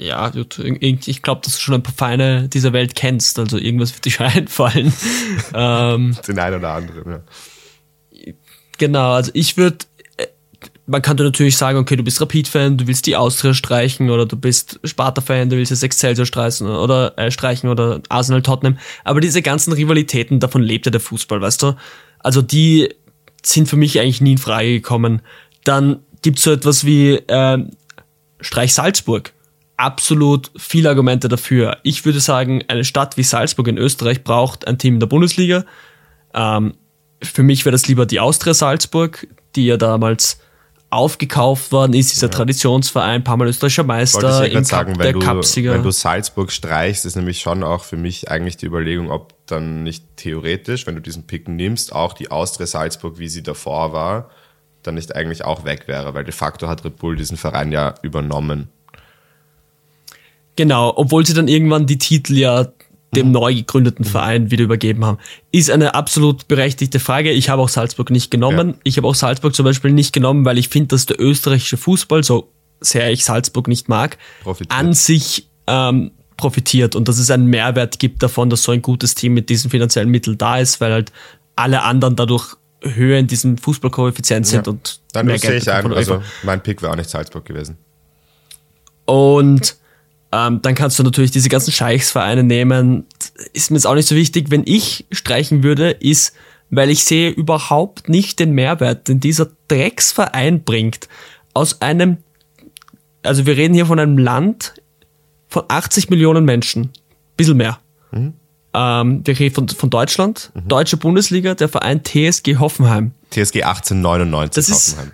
Ja, ich glaube, dass du schon ein paar Vereine dieser Welt kennst, also irgendwas wird dir einfallen. ähm, Den einen oder anderen. Ja. genau, also ich würde, man könnte natürlich sagen, okay, du bist Rapid-Fan, du willst die Austria streichen oder du bist Sparta-Fan, du willst das Excelsior streichen oder äh, streichen oder Arsenal Tottenham. Aber diese ganzen Rivalitäten, davon lebt ja der Fußball, weißt du? Also die sind für mich eigentlich nie in Frage gekommen. Dann gibt's so etwas wie ähm, Streich Salzburg. Absolut viele Argumente dafür. Ich würde sagen, eine Stadt wie Salzburg in Österreich braucht ein Team in der Bundesliga. Ähm, für mich wäre das lieber die Austria Salzburg, die ja damals aufgekauft worden ist, dieser Traditionsverein, ein paar Mal österreichischer Meister, ich ja im sagen, Cup, wenn der du, Cupsieger. wenn du Salzburg streichst, ist nämlich schon auch für mich eigentlich die Überlegung, ob dann nicht theoretisch, wenn du diesen Pick nimmst, auch die Austria Salzburg, wie sie davor war, dann nicht eigentlich auch weg wäre, weil de facto hat Red Bull diesen Verein ja übernommen. Genau, obwohl sie dann irgendwann die Titel ja dem neu gegründeten Verein wieder übergeben haben. Ist eine absolut berechtigte Frage. Ich habe auch Salzburg nicht genommen. Ja. Ich habe auch Salzburg zum Beispiel nicht genommen, weil ich finde, dass der österreichische Fußball, so sehr ich Salzburg nicht mag, Profitiert. an sich ähm, profitiert und dass es einen Mehrwert gibt davon, dass so ein gutes Team mit diesen finanziellen Mitteln da ist, weil halt alle anderen dadurch höher in diesem Fußballkoeffizient sind Ja. und Dann mehr sehe Geld ich bekommen ein, also mein Pick wäre auch nicht Salzburg gewesen. Und ähm, dann kannst du natürlich diese ganzen Scheichsvereine nehmen. Ist mir jetzt auch nicht so wichtig. Wenn ich streichen würde, ist, weil ich sehe überhaupt nicht den Mehrwert, den dieser Drecksverein bringt. Aus einem, also wir reden hier von einem Land von 80 Millionen Menschen. Bisschen mehr. Ähm, wir reden von, von Deutschland, Deutsche Bundesliga, der Verein TSG Hoffenheim. TSG 1899 Das ist- Hoffenheim.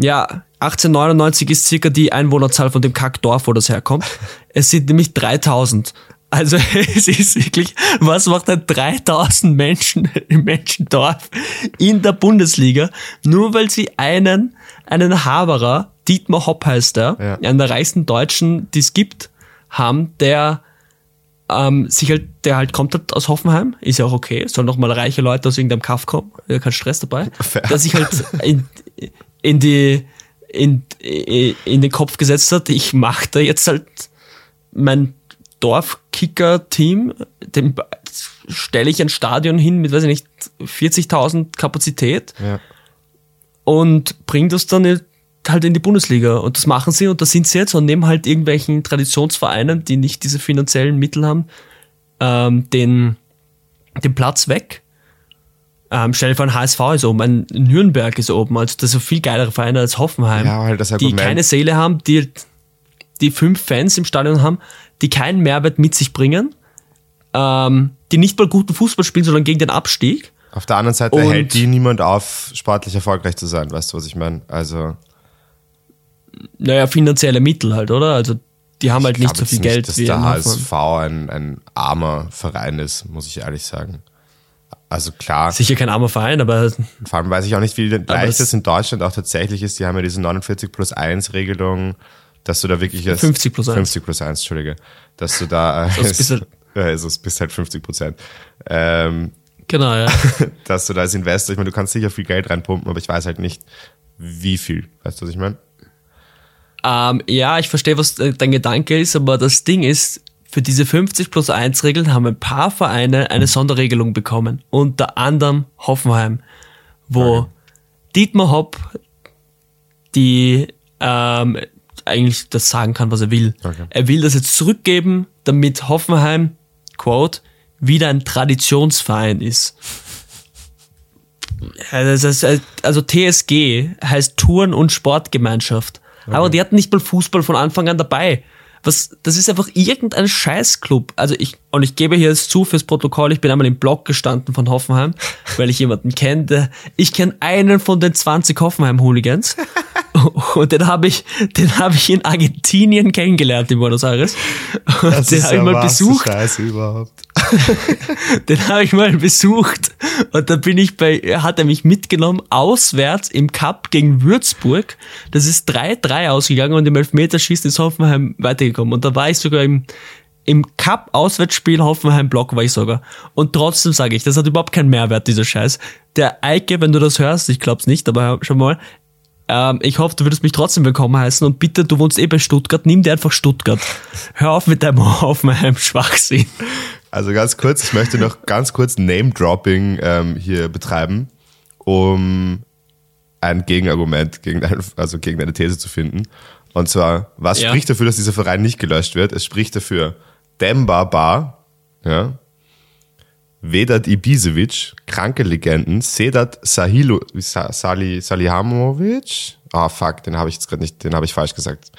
Ja, 1899 ist circa die Einwohnerzahl von dem Kackdorf, wo das herkommt. Es sind nämlich 3000. Also es ist wirklich, was macht ein 3000 Menschen im Menschendorf in der Bundesliga, nur weil sie einen, einen Haberer, Dietmar Hopp heißt er, Ja. einen der reichsten Deutschen, die es gibt, haben, der ähm, sich halt, der halt kommt halt aus Hoffenheim, ist ja auch okay, es sollen noch mal reiche Leute aus irgendeinem Kaff kommen, ja, kein Stress dabei, Fair. der sich halt in, in die, in, in den Kopf gesetzt hat, ich mach da jetzt halt mein Dorfkicker-Team, dem stelle ich ein Stadion hin mit, weiß ich nicht, 40.000 Kapazität Ja. und bringe das dann halt in die Bundesliga. Und das machen sie und da sind sie jetzt und nehmen halt irgendwelchen Traditionsvereinen, die nicht diese finanziellen Mittel haben, ähm, den, den Platz weg. Ähm, vor, ein HSV ist oben, ein Nürnberg ist oben, also das sind viel geilere Vereine als Hoffenheim, Ja, halt das die Argument. keine Seele haben, die, die fünf Fans im Stadion haben, die keinen Mehrwert mit sich bringen, ähm, die nicht mal guten Fußball spielen, sondern gegen den Abstieg. Auf der anderen Seite Und- hält die niemand auf, sportlich erfolgreich zu sein, weißt du, was ich meine? Also, Naja, finanzielle Mittel halt, oder? Also die haben halt ich nicht so viel jetzt Geld dass wie der. HSV ein, ein armer Verein ist, muss ich ehrlich sagen. Also klar, Sicher kein armer Verein, aber vor allem weiß ich auch nicht, wie leicht das- in Deutschland auch tatsächlich ist. Die haben ja diese 49 plus 1 Regelung, dass du da wirklich als 50 plus 1. 50 plus 1, Entschuldige. Dass du da es bist halt- ja, also es bist halt 50 Prozent. Ähm, genau, ja. dass du da als Investor, ich meine, du kannst sicher viel Geld reinpumpen, aber ich weiß halt nicht, wie viel. Weißt du, was ich meine? ähm, ja, ich verstehe, was äh, dein Gedanke ist, aber das Ding ist, für diese 50 plus 1 Regeln haben ein paar Vereine eine Sonderregelung bekommen. Unter anderem Hoffenheim, wo Dietmar Hopp die ähm, eigentlich das sagen kann, was er will. Okay. Er will das jetzt zurückgeben, damit Hoffenheim, Quote, wieder ein Traditionsverein ist. Also also TSG heißt Touren- und Sportgemeinschaft. Aber die hatten nicht mal Fußball von Anfang an dabei. Was, das ist einfach irgendein Scheißclub. Also ich, und ich gebe hier jetzt zu fürs Protokoll, ich bin einmal im Blog gestanden von Hoffenheim, weil ich jemanden kenne. Ich kenne einen von den 20 Hoffenheim-Hooligans. Und den habe ich, den habe ich in Argentinien kennengelernt in Buenos Aires. Und Das den habe ich mal besucht. Scheiße überhaupt. Den habe ich mal besucht und da bin ich bei, hat er mich mitgenommen, auswärts im Cup gegen Würzburg. Das ist 3-3 ausgegangen und im Elfmeterschießen ist Hoffenheim weitergekommen. Und da war ich sogar im, im Cup-Auswärtsspiel Hoffenheim-Block war ich sogar. Und trotzdem sage ich, das hat überhaupt keinen Mehrwert, dieser Scheiß. Der Eike, wenn du das hörst, ich glaub's nicht, aber schon mal, ähm, ich hoffe, du würdest mich trotzdem willkommen heißen und bitte, du wohnst eh bei Stuttgart, nimm dir einfach Stuttgart. Hör auf mit deinem Hoffenheim-Schwachsinn. Also ganz kurz, ich möchte noch ganz kurz Name-Dropping ähm, hier betreiben, um ein Gegenargument gegen deine, also gegen deine These zu finden. Und zwar, was Ja. spricht dafür, dass dieser Verein nicht gelöscht wird? Es spricht dafür Demba Bar, ja, Vedat Ibisevic, kranke Legenden, Sedat Sahilo, Sa, Sali, Salihamovic, ah fuck, den habe ich jetzt gerade nicht, den habe ich falsch gesagt.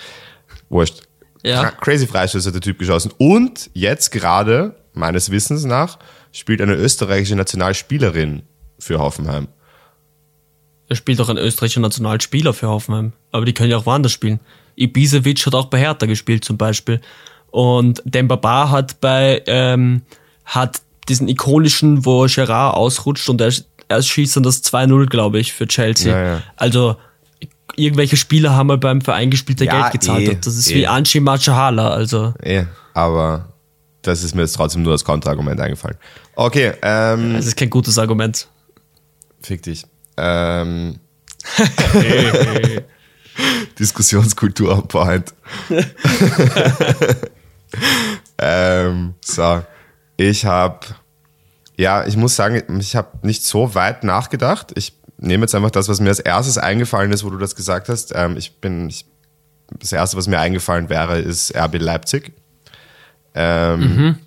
Wurscht. Ja. Cra- Crazy Freistöße hat der Typ geschossen. Und jetzt gerade, meines Wissens nach, spielt eine österreichische Nationalspielerin für Hoffenheim. Er spielt auch ein österreichischer Nationalspieler für Hoffenheim. Aber die können ja auch woanders spielen. Ibisevic hat auch bei Hertha gespielt zum Beispiel. Und Demba Ba hat bei, ähm, hat diesen ikonischen, wo Gerard ausrutscht und er, er schießt dann das 2-0, glaube ich, für Chelsea. Ja, ja. Also, irgendwelche Spieler haben mal beim Verein gespielt, der Ja, Geld gezahlt eh, hat. Das ist eh. wie Anchi Machahala, also. Ja, aber das ist mir jetzt trotzdem nur als Kontraargument eingefallen. Okay, ähm, Das ist kein gutes Argument. fick dich. Ähm, Diskussionskultur on point. ähm, so, ich habe, ja, ich muss sagen, ich habe nicht so weit nachgedacht. Ich nehme jetzt einfach das, was mir als erstes eingefallen ist, wo du das gesagt hast. Ähm, ich bin, ich, das erste, was mir eingefallen wäre, ist RB Leipzig. Ähm,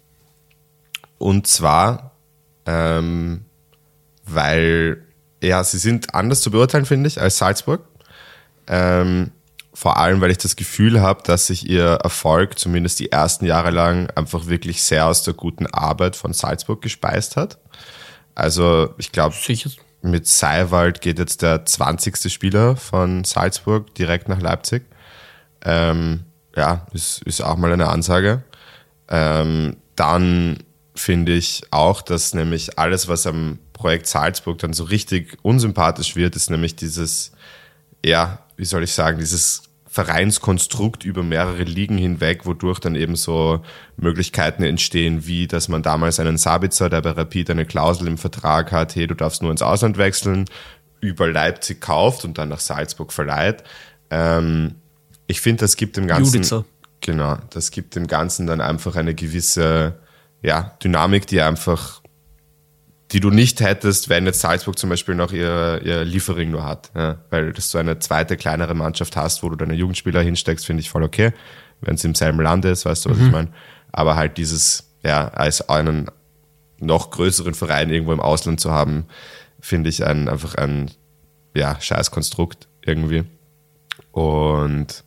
Und zwar, ähm, weil, ja, sie sind anders zu beurteilen, finde ich, als Salzburg. Ähm, vor allem, weil ich das Gefühl habe, dass sich ihr Erfolg zumindest die ersten Jahre lang einfach wirklich sehr aus der guten Arbeit von Salzburg gespeist hat. Also ich glaube, mit Seiwald geht jetzt der 20. Spieler von Salzburg direkt nach Leipzig. Ähm, ja, ist, ist auch mal eine Ansage. Ähm, dann finde ich auch, dass nämlich alles, was am Projekt Salzburg dann so richtig unsympathisch wird, ist nämlich dieses, ja, wie soll ich sagen, dieses Vereinskonstrukt über mehrere Ligen hinweg, wodurch dann eben so Möglichkeiten entstehen, wie dass man damals einen Sabitzer, der bei Rapid eine Klausel im Vertrag hat, hey, du darfst nur ins Ausland wechseln, über Leipzig kauft und dann nach Salzburg verleiht. Ähm, ich finde, das gibt dem Ganzen, Judica. genau, das gibt dem Ganzen dann einfach eine gewisse, ja, Dynamik, die einfach die du nicht hättest, wenn jetzt Salzburg zum Beispiel noch ihr, ihr Liefering nur hat. Ja, weil das so eine zweite, kleinere Mannschaft hast, wo du deine Jugendspieler hinsteckst, finde ich voll okay. Wenn es im selben Land ist, weißt du, was ich meine. Aber halt dieses, ja, als einen noch größeren Verein irgendwo im Ausland zu haben, finde ich ein, einfach ein, ja, scheiß Konstrukt irgendwie. Und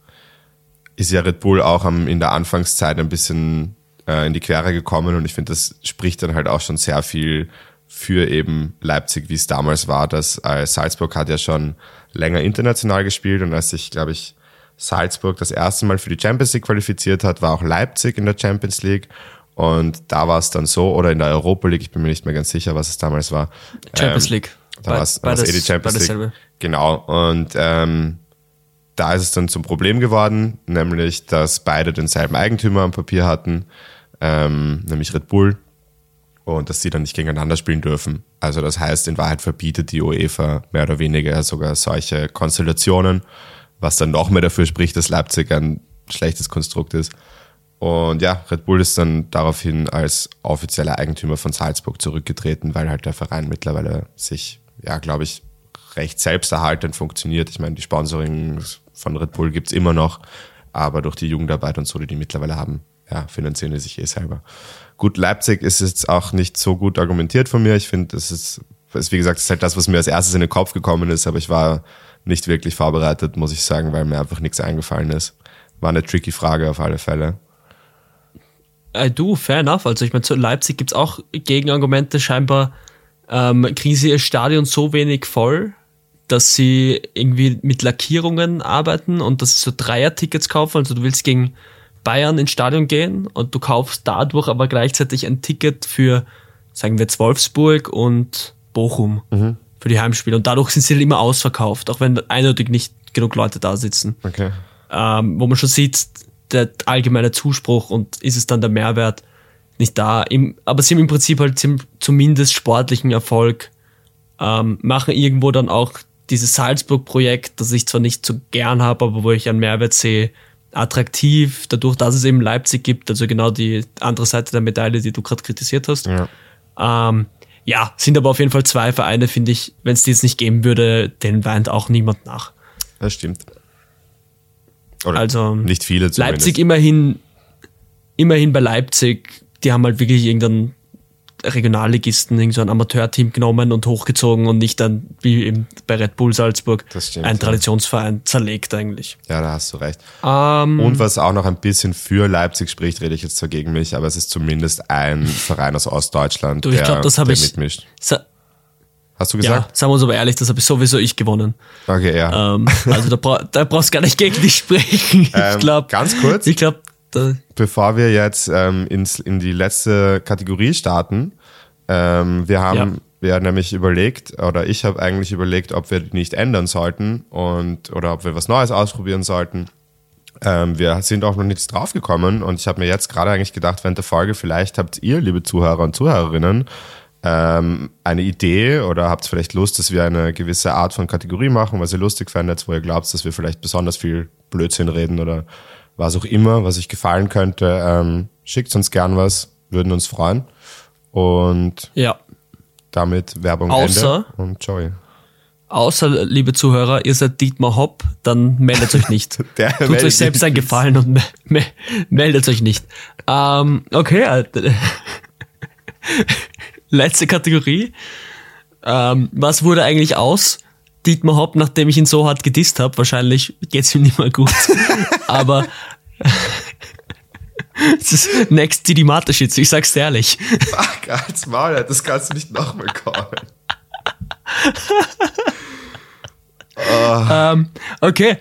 ist ja Red Bull auch am, in der Anfangszeit ein bisschen äh, in die Quere gekommen und ich finde, das spricht dann halt auch schon sehr viel für eben Leipzig, wie es damals war, dass äh, Salzburg hat ja schon länger international gespielt und als sich, glaube ich, Salzburg das erste Mal für die Champions League qualifiziert hat, war auch Leipzig in der Champions League und da war es dann so, oder in der Europa League, ich bin mir nicht mehr ganz sicher, was es damals war. Champions Ähm, League. Da war es eh die Champions League. selbe. Genau. Und ähm, da ist es dann zum Problem geworden, nämlich, dass beide denselben Eigentümer am Papier hatten, ähm, nämlich Red Bull, und dass sie dann nicht gegeneinander spielen dürfen. Also das heißt, in Wahrheit verbietet die UEFA mehr oder weniger sogar solche Konstellationen, was dann noch mehr dafür spricht, dass Leipzig ein schlechtes Konstrukt ist. Und ja, Red Bull ist dann daraufhin als offizieller Eigentümer von Salzburg zurückgetreten, weil halt der Verein mittlerweile sich, ja, glaube ich, recht selbsterhaltend funktioniert. Ich meine, die Sponsoring von Red Bull gibt's immer noch, aber durch die Jugendarbeit und so, die die mittlerweile haben, ja, finanzieren die sich eh selber. Gut, Leipzig ist jetzt auch nicht so gut argumentiert von mir. Ich finde, das ist, ist, wie gesagt, das ist halt das, was mir als erstes in den Kopf gekommen ist, aber ich war nicht wirklich vorbereitet, muss ich sagen, weil mir einfach nichts eingefallen ist. War eine tricky Frage auf alle Fälle. Äh, du, fair enough. Also ich meine, zu Leipzig gibt's auch Gegenargumente. Scheinbar ähm, kriegen sie ihr Stadion so wenig voll, dass sie irgendwie mit Lackierungen arbeiten und dass sie so Dreier-Tickets kaufen. Also du willst gegen Bayern ins Stadion gehen und du kaufst dadurch aber gleichzeitig ein Ticket für, sagen wir jetzt Wolfsburg und Bochum mhm. für die Heimspiele. Und dadurch sind sie immer ausverkauft, auch wenn eindeutig nicht genug Leute da sitzen. Okay. Ähm, wo man schon sieht, der allgemeine Zuspruch und ist es dann der Mehrwert nicht da. Im, aber sie haben im Prinzip halt zumindest sportlichen Erfolg, ähm, machen irgendwo dann auch dieses Salzburg-Projekt, das ich zwar nicht so gern habe, aber wo ich einen Mehrwert sehe, attraktiv, dadurch, dass es eben Leipzig gibt, also genau die andere Seite der Medaille, die du gerade kritisiert hast. Ja. Ähm, ja, sind aber auf jeden Fall zwei Vereine, finde ich, wenn es die jetzt nicht geben würde, den weint auch niemand nach. Das stimmt. Oder also nicht viele zumindest. Leipzig immerhin, immerhin bei Leipzig, die haben halt wirklich irgendeinen Regionalligisten, irgend so ein Amateurteam genommen und hochgezogen und nicht dann wie eben bei Red Bull Salzburg stimmt, ein Traditionsverein zerlegt eigentlich. Ja, da hast du recht. Ähm, und was auch noch ein bisschen für Leipzig spricht, rede ich jetzt zwar gegen mich, aber es ist zumindest ein Verein aus Ostdeutschland, du, ich der, glaub, das der ich, mitmischt. Hast du gesagt? Ja, sagen wir uns aber ehrlich, das habe ich sowieso ich gewonnen. Okay, ja. Ähm, also da, bra da brauchst du gar nicht gegen dich sprechen. Ich ähm, glaube. Ganz kurz. Ich glaube, bevor wir jetzt ähm, ins, in die letzte Kategorie starten, ähm, wir haben ja. ja nämlich überlegt, oder ich habe eigentlich überlegt, ob wir nicht ändern sollten und oder ob wir was Neues ausprobieren sollten. Ähm, wir sind auch noch nichts draufgekommen und ich habe mir jetzt gerade eigentlich gedacht, während der Folge, vielleicht habt ihr, liebe Zuhörer und Zuhörerinnen, ähm, eine Idee oder habt vielleicht Lust, dass wir eine gewisse Art von Kategorie machen, was ihr lustig findet, wo ihr glaubt, dass wir vielleicht besonders viel Blödsinn reden oder was auch immer, was euch gefallen könnte, ähm, schickt uns gern was, würden uns freuen. Und ja. damit Werbung Außer, Ende und Joy. Außer, liebe Zuhörer, ihr seid Dietmar Hopp, dann meldet euch nicht. Tut euch selbst einen Gefallen und me me meldet euch nicht. Ähm, okay, letzte Kategorie. Ähm, was wurde eigentlich aus? Dietmar Hopp, nachdem ich ihn so hart gedisst habe, wahrscheinlich geht's ihm nicht mehr gut. Aber das ist next Didi Mateschitz, ich sag's dir ehrlich. Fuck, als Maul, das kannst du nicht nochmal callen. oh. ähm, okay.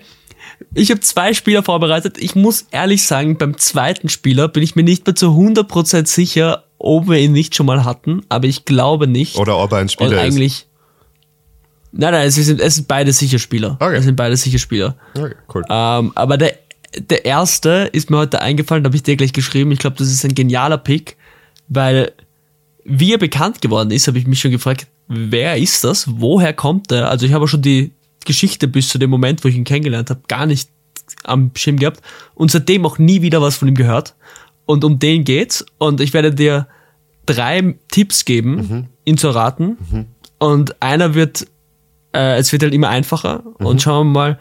Ich habe zwei Spieler vorbereitet. Ich muss ehrlich sagen, beim zweiten Spieler bin ich mir nicht mehr zu 100% sicher, ob wir ihn nicht schon mal hatten, aber ich glaube nicht. Oder ob er ein Spieler Und eigentlich, ist. Nein, nein, es sind, es sind beide sicher Spieler. Okay. Es sind beide sicher Spieler. Okay, cool. Ähm, aber der, der erste ist mir heute eingefallen, da habe ich dir gleich geschrieben. Ich glaube, das ist ein genialer Pick, weil wie er bekannt geworden ist, habe ich mich schon gefragt, wer ist das? Woher kommt er? Also ich habe schon die Geschichte bis zu dem Moment, wo ich ihn kennengelernt habe, gar nicht am Schirm gehabt und seitdem auch nie wieder was von ihm gehört. Und um den geht's. Und ich werde dir drei Tipps geben, mhm. ihn zu erraten. Mhm. Und einer wird äh, es wird halt immer einfacher mhm. und schauen wir mal,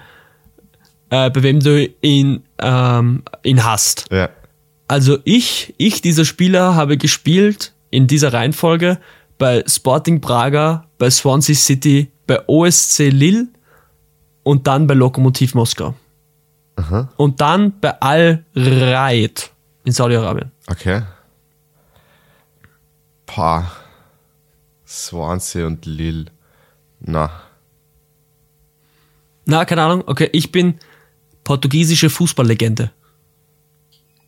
äh, bei wem du ihn, ähm, ihn hast. Ja. Also ich, ich, dieser Spieler, habe gespielt in dieser Reihenfolge bei Sporting Braga, bei Swansea City, bei OSC Lille und dann bei Lokomotiv Moskau. Aha. Und dann bei Al Raid in Saudi-Arabien. Okay. Pah. Swansea und Lille. Na. Na, keine Ahnung. Okay, ich bin portugiesische Fußballlegende.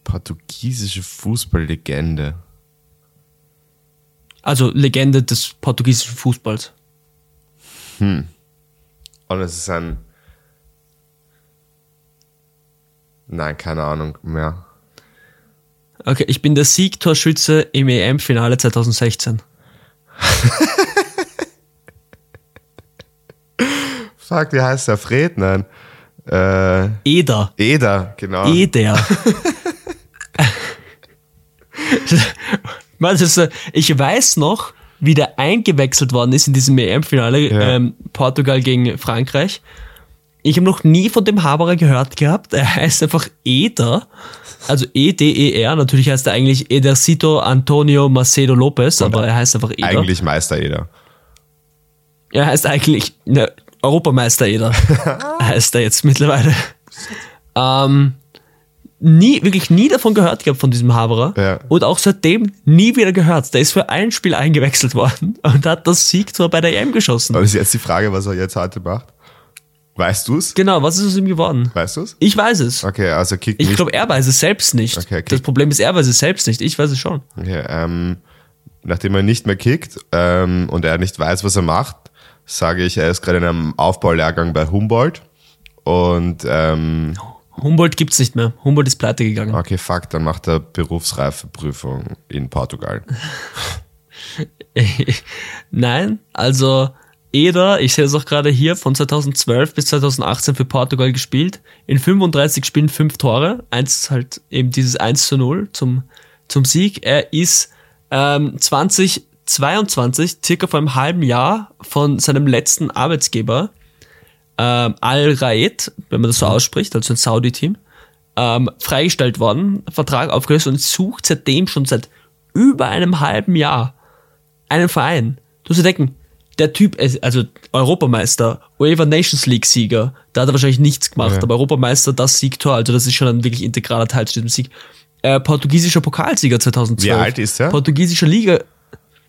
Portugiesische Fußballlegende. Also Legende des portugiesischen Fußballs. Hm. Und es ist ein. Nein, keine Ahnung mehr. Okay, ich bin der Siegtorschütze im EM-Finale 2016. Fuck, wie heißt der? Fred? Nein. Äh, Eder. Eder, genau. Eder. Man, ist, ich weiß noch, wieder eingewechselt worden ist in diesem EM-Finale, ähm, Portugal gegen Frankreich. Ich habe noch nie von dem Haberer gehört gehabt. Er heißt einfach Eder. Also E-D-E-R. Natürlich heißt er eigentlich Edercito Antonio Macedo Lopez, aber er heißt einfach Eder. Eigentlich Meister Eder. Er heißt eigentlich ne, Europameister Eder. heißt er jetzt mittlerweile. Ähm, nie, wirklich nie davon gehört gehabt von diesem Haberer. Ja. Und auch seitdem nie wieder gehört. Der ist für ein Spiel eingewechselt worden und hat das Siegtor bei der EM geschossen. Aber ist jetzt die Frage, was er jetzt heute macht? Weißt du's? Genau, was ist aus ihm geworden? Weißt du's? Ich weiß es. Okay, also kickt Ich glaube, er weiß es selbst nicht. Okay, okay. Das Problem ist, er weiß es selbst nicht. Ich weiß es schon. Okay, ähm, nachdem er nicht mehr kickt ähm, und er nicht weiß, was er macht, sage ich, er ist gerade in einem Aufbaulehrgang bei Humboldt. Und ähm, Humboldt gibt's nicht mehr. Humboldt ist pleite gegangen. okay, fuck, dann macht er Berufsreifeprüfung in Portugal. Nein, also Eder, ich sehe es auch gerade hier, von 2012 bis 2018 für Portugal gespielt. In 35 Spielen fünf Tore. Eins halt eben dieses 1 zu 0 zum, zum Sieg. Er ist ähm, 2022, circa vor einem halben Jahr, von seinem letzten Arbeitsgeber, ähm, Al Raed, wenn man das so ausspricht, also ein Saudi-Team, ähm, freigestellt worden, Vertrag aufgelöst und sucht seitdem schon seit über einem halben Jahr einen Verein. Du musst dir denken, der Typ ist, also Europameister, UEFA Nations League Sieger, da hat er wahrscheinlich nichts gemacht, Ja. aber Europameister, das Siegtor, also das ist schon ein wirklich integraler Teil zu diesem Sieg. Äh, portugiesischer Pokalsieger 2012. Wie alt ist er? Portugiesischer Liga,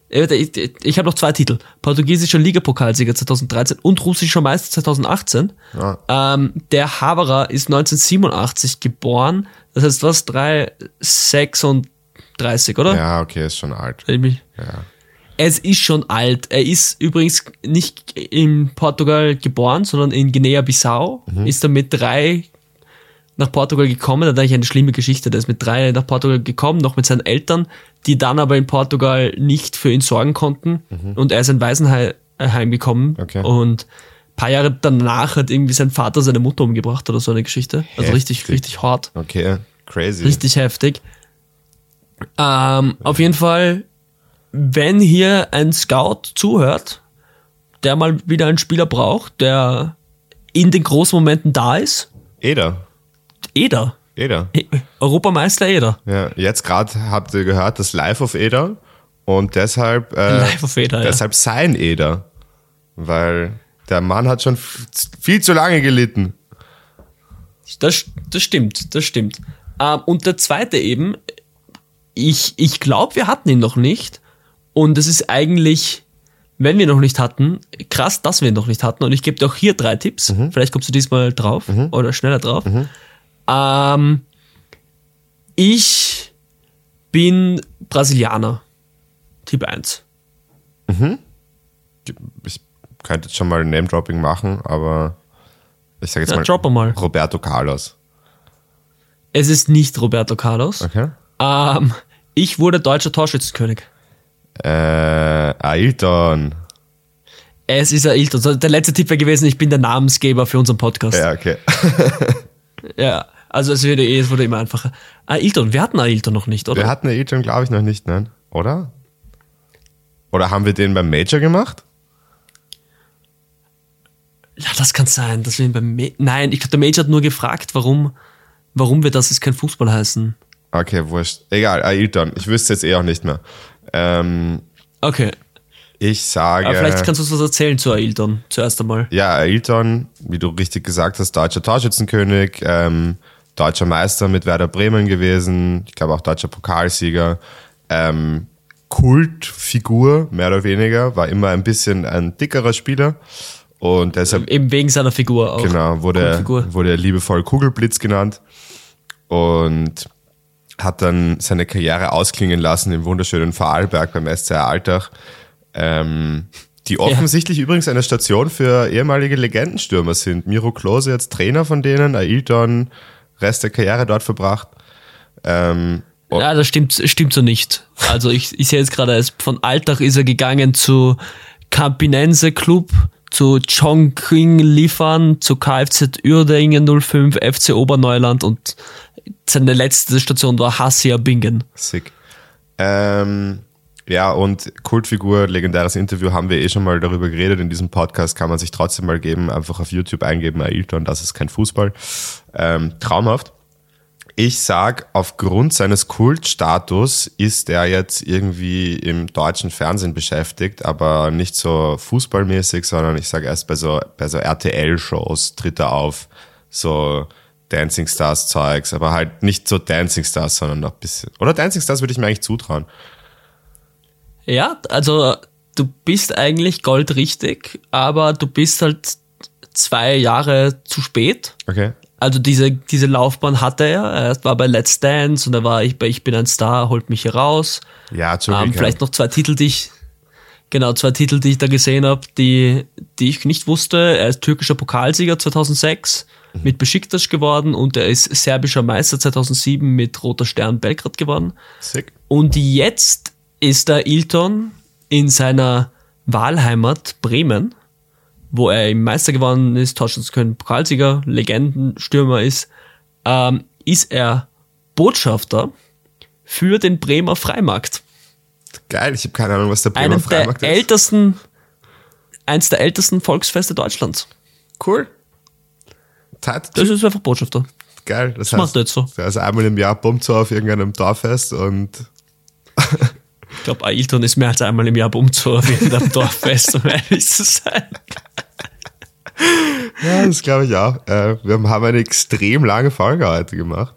ich, ich, habe noch zwei Titel. Portugiesischer Ligapokalsieger 2013 und russischer Meister 2018. Ähm, der Haberer ist 1987 geboren. Das heißt, was? 3, 36, oder? Ja, okay, ist schon alt. Ja. Es ist schon alt. Er ist übrigens nicht in Portugal geboren, sondern in Guinea-Bissau. Ist dann mit drei nach Portugal gekommen. Das ist eigentlich eine schlimme Geschichte. Der ist mit drei nach Portugal gekommen, noch mit seinen Eltern, die dann aber in Portugal nicht für ihn sorgen konnten. Und er ist in Waisenheim gekommen. Okay. Und ein paar Jahre danach hat irgendwie sein Vater seine Mutter umgebracht oder so eine Geschichte. Also richtig, Heftig. richtig hart. Okay, crazy. Richtig heftig. Ähm, auf jeden Fall, wenn hier ein Scout zuhört, der mal wieder einen Spieler braucht, der in den großen Momenten da ist, Eder. Eder. Eder. E- Europameister Eder. Ja, jetzt gerade habt ihr gehört, das Live of Eder und deshalb, äh, Live of Eder, ja. deshalb sein Eder. Weil der Mann hat schon viel zu lange gelitten. Das, das stimmt, das stimmt. Ähm, und der zweite eben, ich, ich glaube, wir hatten ihn noch nicht. Und es ist eigentlich, wenn wir noch nicht hatten, krass, dass wir ihn noch nicht hatten. Und ich gebe dir auch hier drei Tipps. Vielleicht kommst du diesmal drauf oder schneller drauf. Ähm, ich bin Brasilianer. Tipp 1. Ich könnte jetzt schon mal Name-Dropping machen, aber ich sage jetzt Ja, mal drop mal. Roberto Carlos. Es ist nicht Roberto Carlos. Okay. Ähm, ich wurde deutscher Torschützenkönig. Äh, Ailton. Es ist Ailton. Der letzte Tipp wäre gewesen, ich bin der Namensgeber für unseren Podcast. Ja, okay. Ja, also es wurde, eh- es wurde immer einfacher. Ailton, wir hatten Ailton noch nicht, oder? Wir hatten Ailton, glaube ich, noch nicht, nein? Oder? Oder haben wir den beim Major gemacht? ja, das kann sein, dass wir ihn beim Ma Nein, ich glaube, der Major hat nur gefragt, warum, warum wir das ist kein Fußball heißen. Okay, wurscht. Egal, Ailton. Ich wüsste jetzt eh auch nicht mehr. Ähm, Okay. ich sage. Aber vielleicht kannst du uns was erzählen zu Ailton, zuerst einmal. Ja, Ailton, wie du richtig gesagt hast, deutscher Torschützenkönig, ähm, deutscher Meister mit Werder Bremen gewesen, ich glaube auch deutscher Pokalsieger, ähm, Kultfigur, mehr oder weniger, war immer ein bisschen ein dickerer Spieler. Und deshalb Eben wegen seiner Figur auch. Genau, wurde, wurde er liebevoll Kugelblitz genannt und hat dann seine Karriere ausklingen lassen im wunderschönen Vorarlberg beim SCR Altach, ähm, die offensichtlich übrigens eine Station für ehemalige Legendenstürmer sind. Miro Klose jetzt Trainer von denen, Ailton, Rest der Karriere dort verbracht. Ähm, oh, Ja, das stimmt, stimmt so nicht. Also ich, ich sehe jetzt gerade, von Alltag ist er gegangen zu Campinense Club, zu Chongqing Liefern, zu KFZ Uerdingen 05, FC Oberneuland und seine letzte Station war Hassia Bingen. sick. Ähm, Ja, und Kultfigur, legendäres Interview, haben wir eh schon mal darüber geredet. In diesem Podcast kann man sich trotzdem mal geben, einfach auf YouTube eingeben, Ailton, das ist kein Fußball. Ähm, traumhaft. Ich sag, aufgrund seines Kultstatus ist er jetzt irgendwie im deutschen Fernsehen beschäftigt, aber nicht so fußballmäßig, sondern ich sage erst bei so, bei so RTL-Shows tritt er auf, so Dancing Stars Zeugs, aber halt nicht so Dancing Stars, sondern noch bisschen. Oder Dancing Stars würde ich mir eigentlich zutrauen. Ja, also du bist eigentlich goldrichtig, aber du bist halt zwei Jahre zu spät. Okay. Also diese, diese Laufbahn hatte er. Er war bei Let's Dance und er war ich bei Ich bin ein Star, holt mich hier raus. Ja, ähm, Vielleicht noch zwei Titel, die ich, genau, zwei Titel, die ich da gesehen habe, die, die ich nicht wusste. Er ist türkischer Pokalsieger 2006 mhm. mit Besiktas geworden und er ist serbischer Meister 2007 mit Roter Stern Belgrad geworden. Sick. Und jetzt ist der Ilton in seiner Wahlheimat Bremen wo er im Meister geworden ist, Torschützenkönig, Pokalsieger, Legendenstürmer ist, ähm, ist er Botschafter für den Bremer Freimarkt. Geil, ich habe keine Ahnung, was der Bremer Einem Freimarkt der ist. Ältesten, eins der ältesten Volksfeste Deutschlands. Cool. Tat. Das ist einfach Botschafter. Geil. Das, Das heißt, macht jetzt so. Also einmal im Jahr pumpt so auf irgendeinem Dorffest und glaube, Ailton ist mehr als einmal im Jahr umzu auf irgendeinem Dorffest, um ehrlich zu sein. ja, das glaube ich auch. Äh, wir haben eine extrem lange Folge heute gemacht.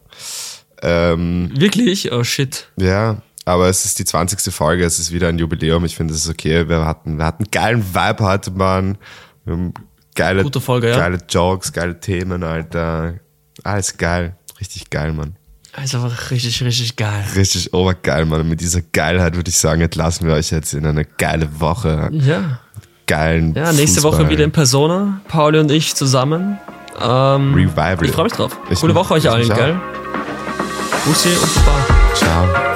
Ähm, Wirklich? Oh shit. ja, aber es ist die 20. Folge, es ist wieder ein Jubiläum. Ich finde, es ist okay. Wir hatten, wir hatten einen geilen Vibe heute, Mann. Wir haben geile, Gute Folge, ja. geile Jokes, geile Themen, Alter. Alles geil. Richtig geil, Mann. Also einfach richtig, richtig geil. Richtig obergeil, Mann. Und mit dieser Geilheit würde ich sagen, entlassen wir euch jetzt in eine geile Woche. Ja. Geilen Ja, nächste Fußball. Woche wieder in Persona. Pauli und ich zusammen. Ähm, Revival. Ich freue mich drauf. Ich Coole Woche euch allen, gell? Bussi und Baba. Ciao.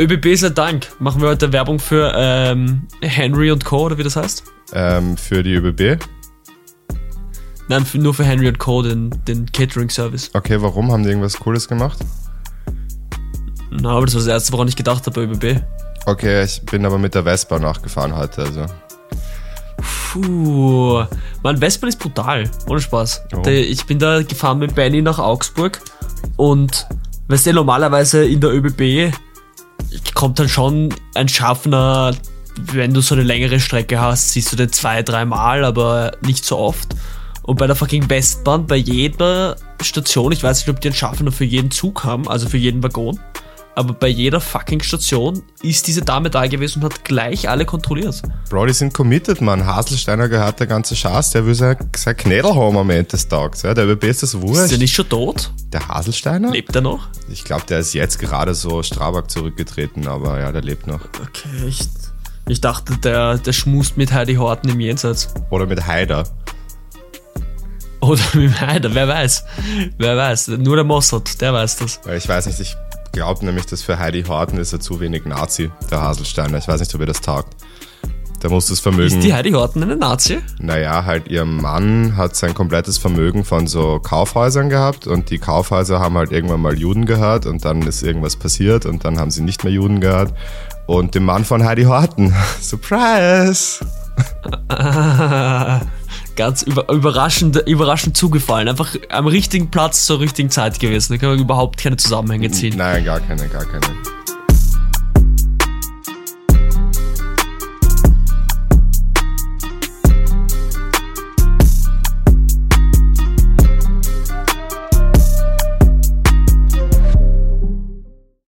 ÖBB sei Dank. Machen wir heute Werbung für ähm, Henry und Co. oder wie das heißt? Ähm, für die ÖBB. Nein, für, nur für Henry und Co. den, den Catering-Service. Okay, warum? Haben die irgendwas Cooles gemacht? Na, aber das war das erste, woran ich gedacht habe bei ÖBB. Okay, ich bin aber mit der Vespa nachgefahren heute, also. Puh. Mann, Vespa ist brutal. Ohne Spaß. Oh. Ich bin da gefahren mit Benny nach Augsburg und weißt du, normalerweise in der ÖBB kommt dann schon ein Schaffner, wenn du so eine längere Strecke hast, siehst du den zwei, dreimal, aber nicht so oft. Und bei der fucking Westbahn, bei jeder Station, ich weiß nicht, ob die einen Schaffner für jeden Zug haben, also für jeden Waggon, aber bei jeder fucking Station ist diese Dame da gewesen und hat gleich alle kontrolliert. Bro, die sind committed, Mann. Haselsteiner gehört der ganze Schatz, der will sein, sein Knädel haben am Ende des Tages. Ja, der ÖBB ist das Ist der nicht schon tot? Der Haselsteiner? Lebt er noch? Ich glaube, der ist jetzt gerade so Strabag zurückgetreten, aber ja, der lebt noch. Okay, ich, ich dachte, der, der schmust mit Heidi Horten im Jenseits. Oder mit Haider. Oder mit Heidi, wer weiß. Wer weiß. Nur der Mossad, der weiß das. Ich weiß nicht, ich glaube nämlich, dass für Heidi Horten ist er zu wenig Nazi, der Haselsteiner. Ich weiß nicht, ob er das taugt. Der muss das Vermögen. Ist die Heidi Horten eine Nazi? Naja, halt ihr Mann hat sein komplettes Vermögen von so Kaufhäusern gehabt und die Kaufhäuser haben halt irgendwann mal Juden gehört und dann ist irgendwas passiert und dann haben sie nicht mehr Juden gehört. Und dem Mann von Heidi Horten. Surprise! Ganz über, überraschend, überraschend zugefallen. Einfach am richtigen Platz zur richtigen Zeit gewesen. Da kann man überhaupt keine Zusammenhänge ziehen. Nein, gar keine, gar keine.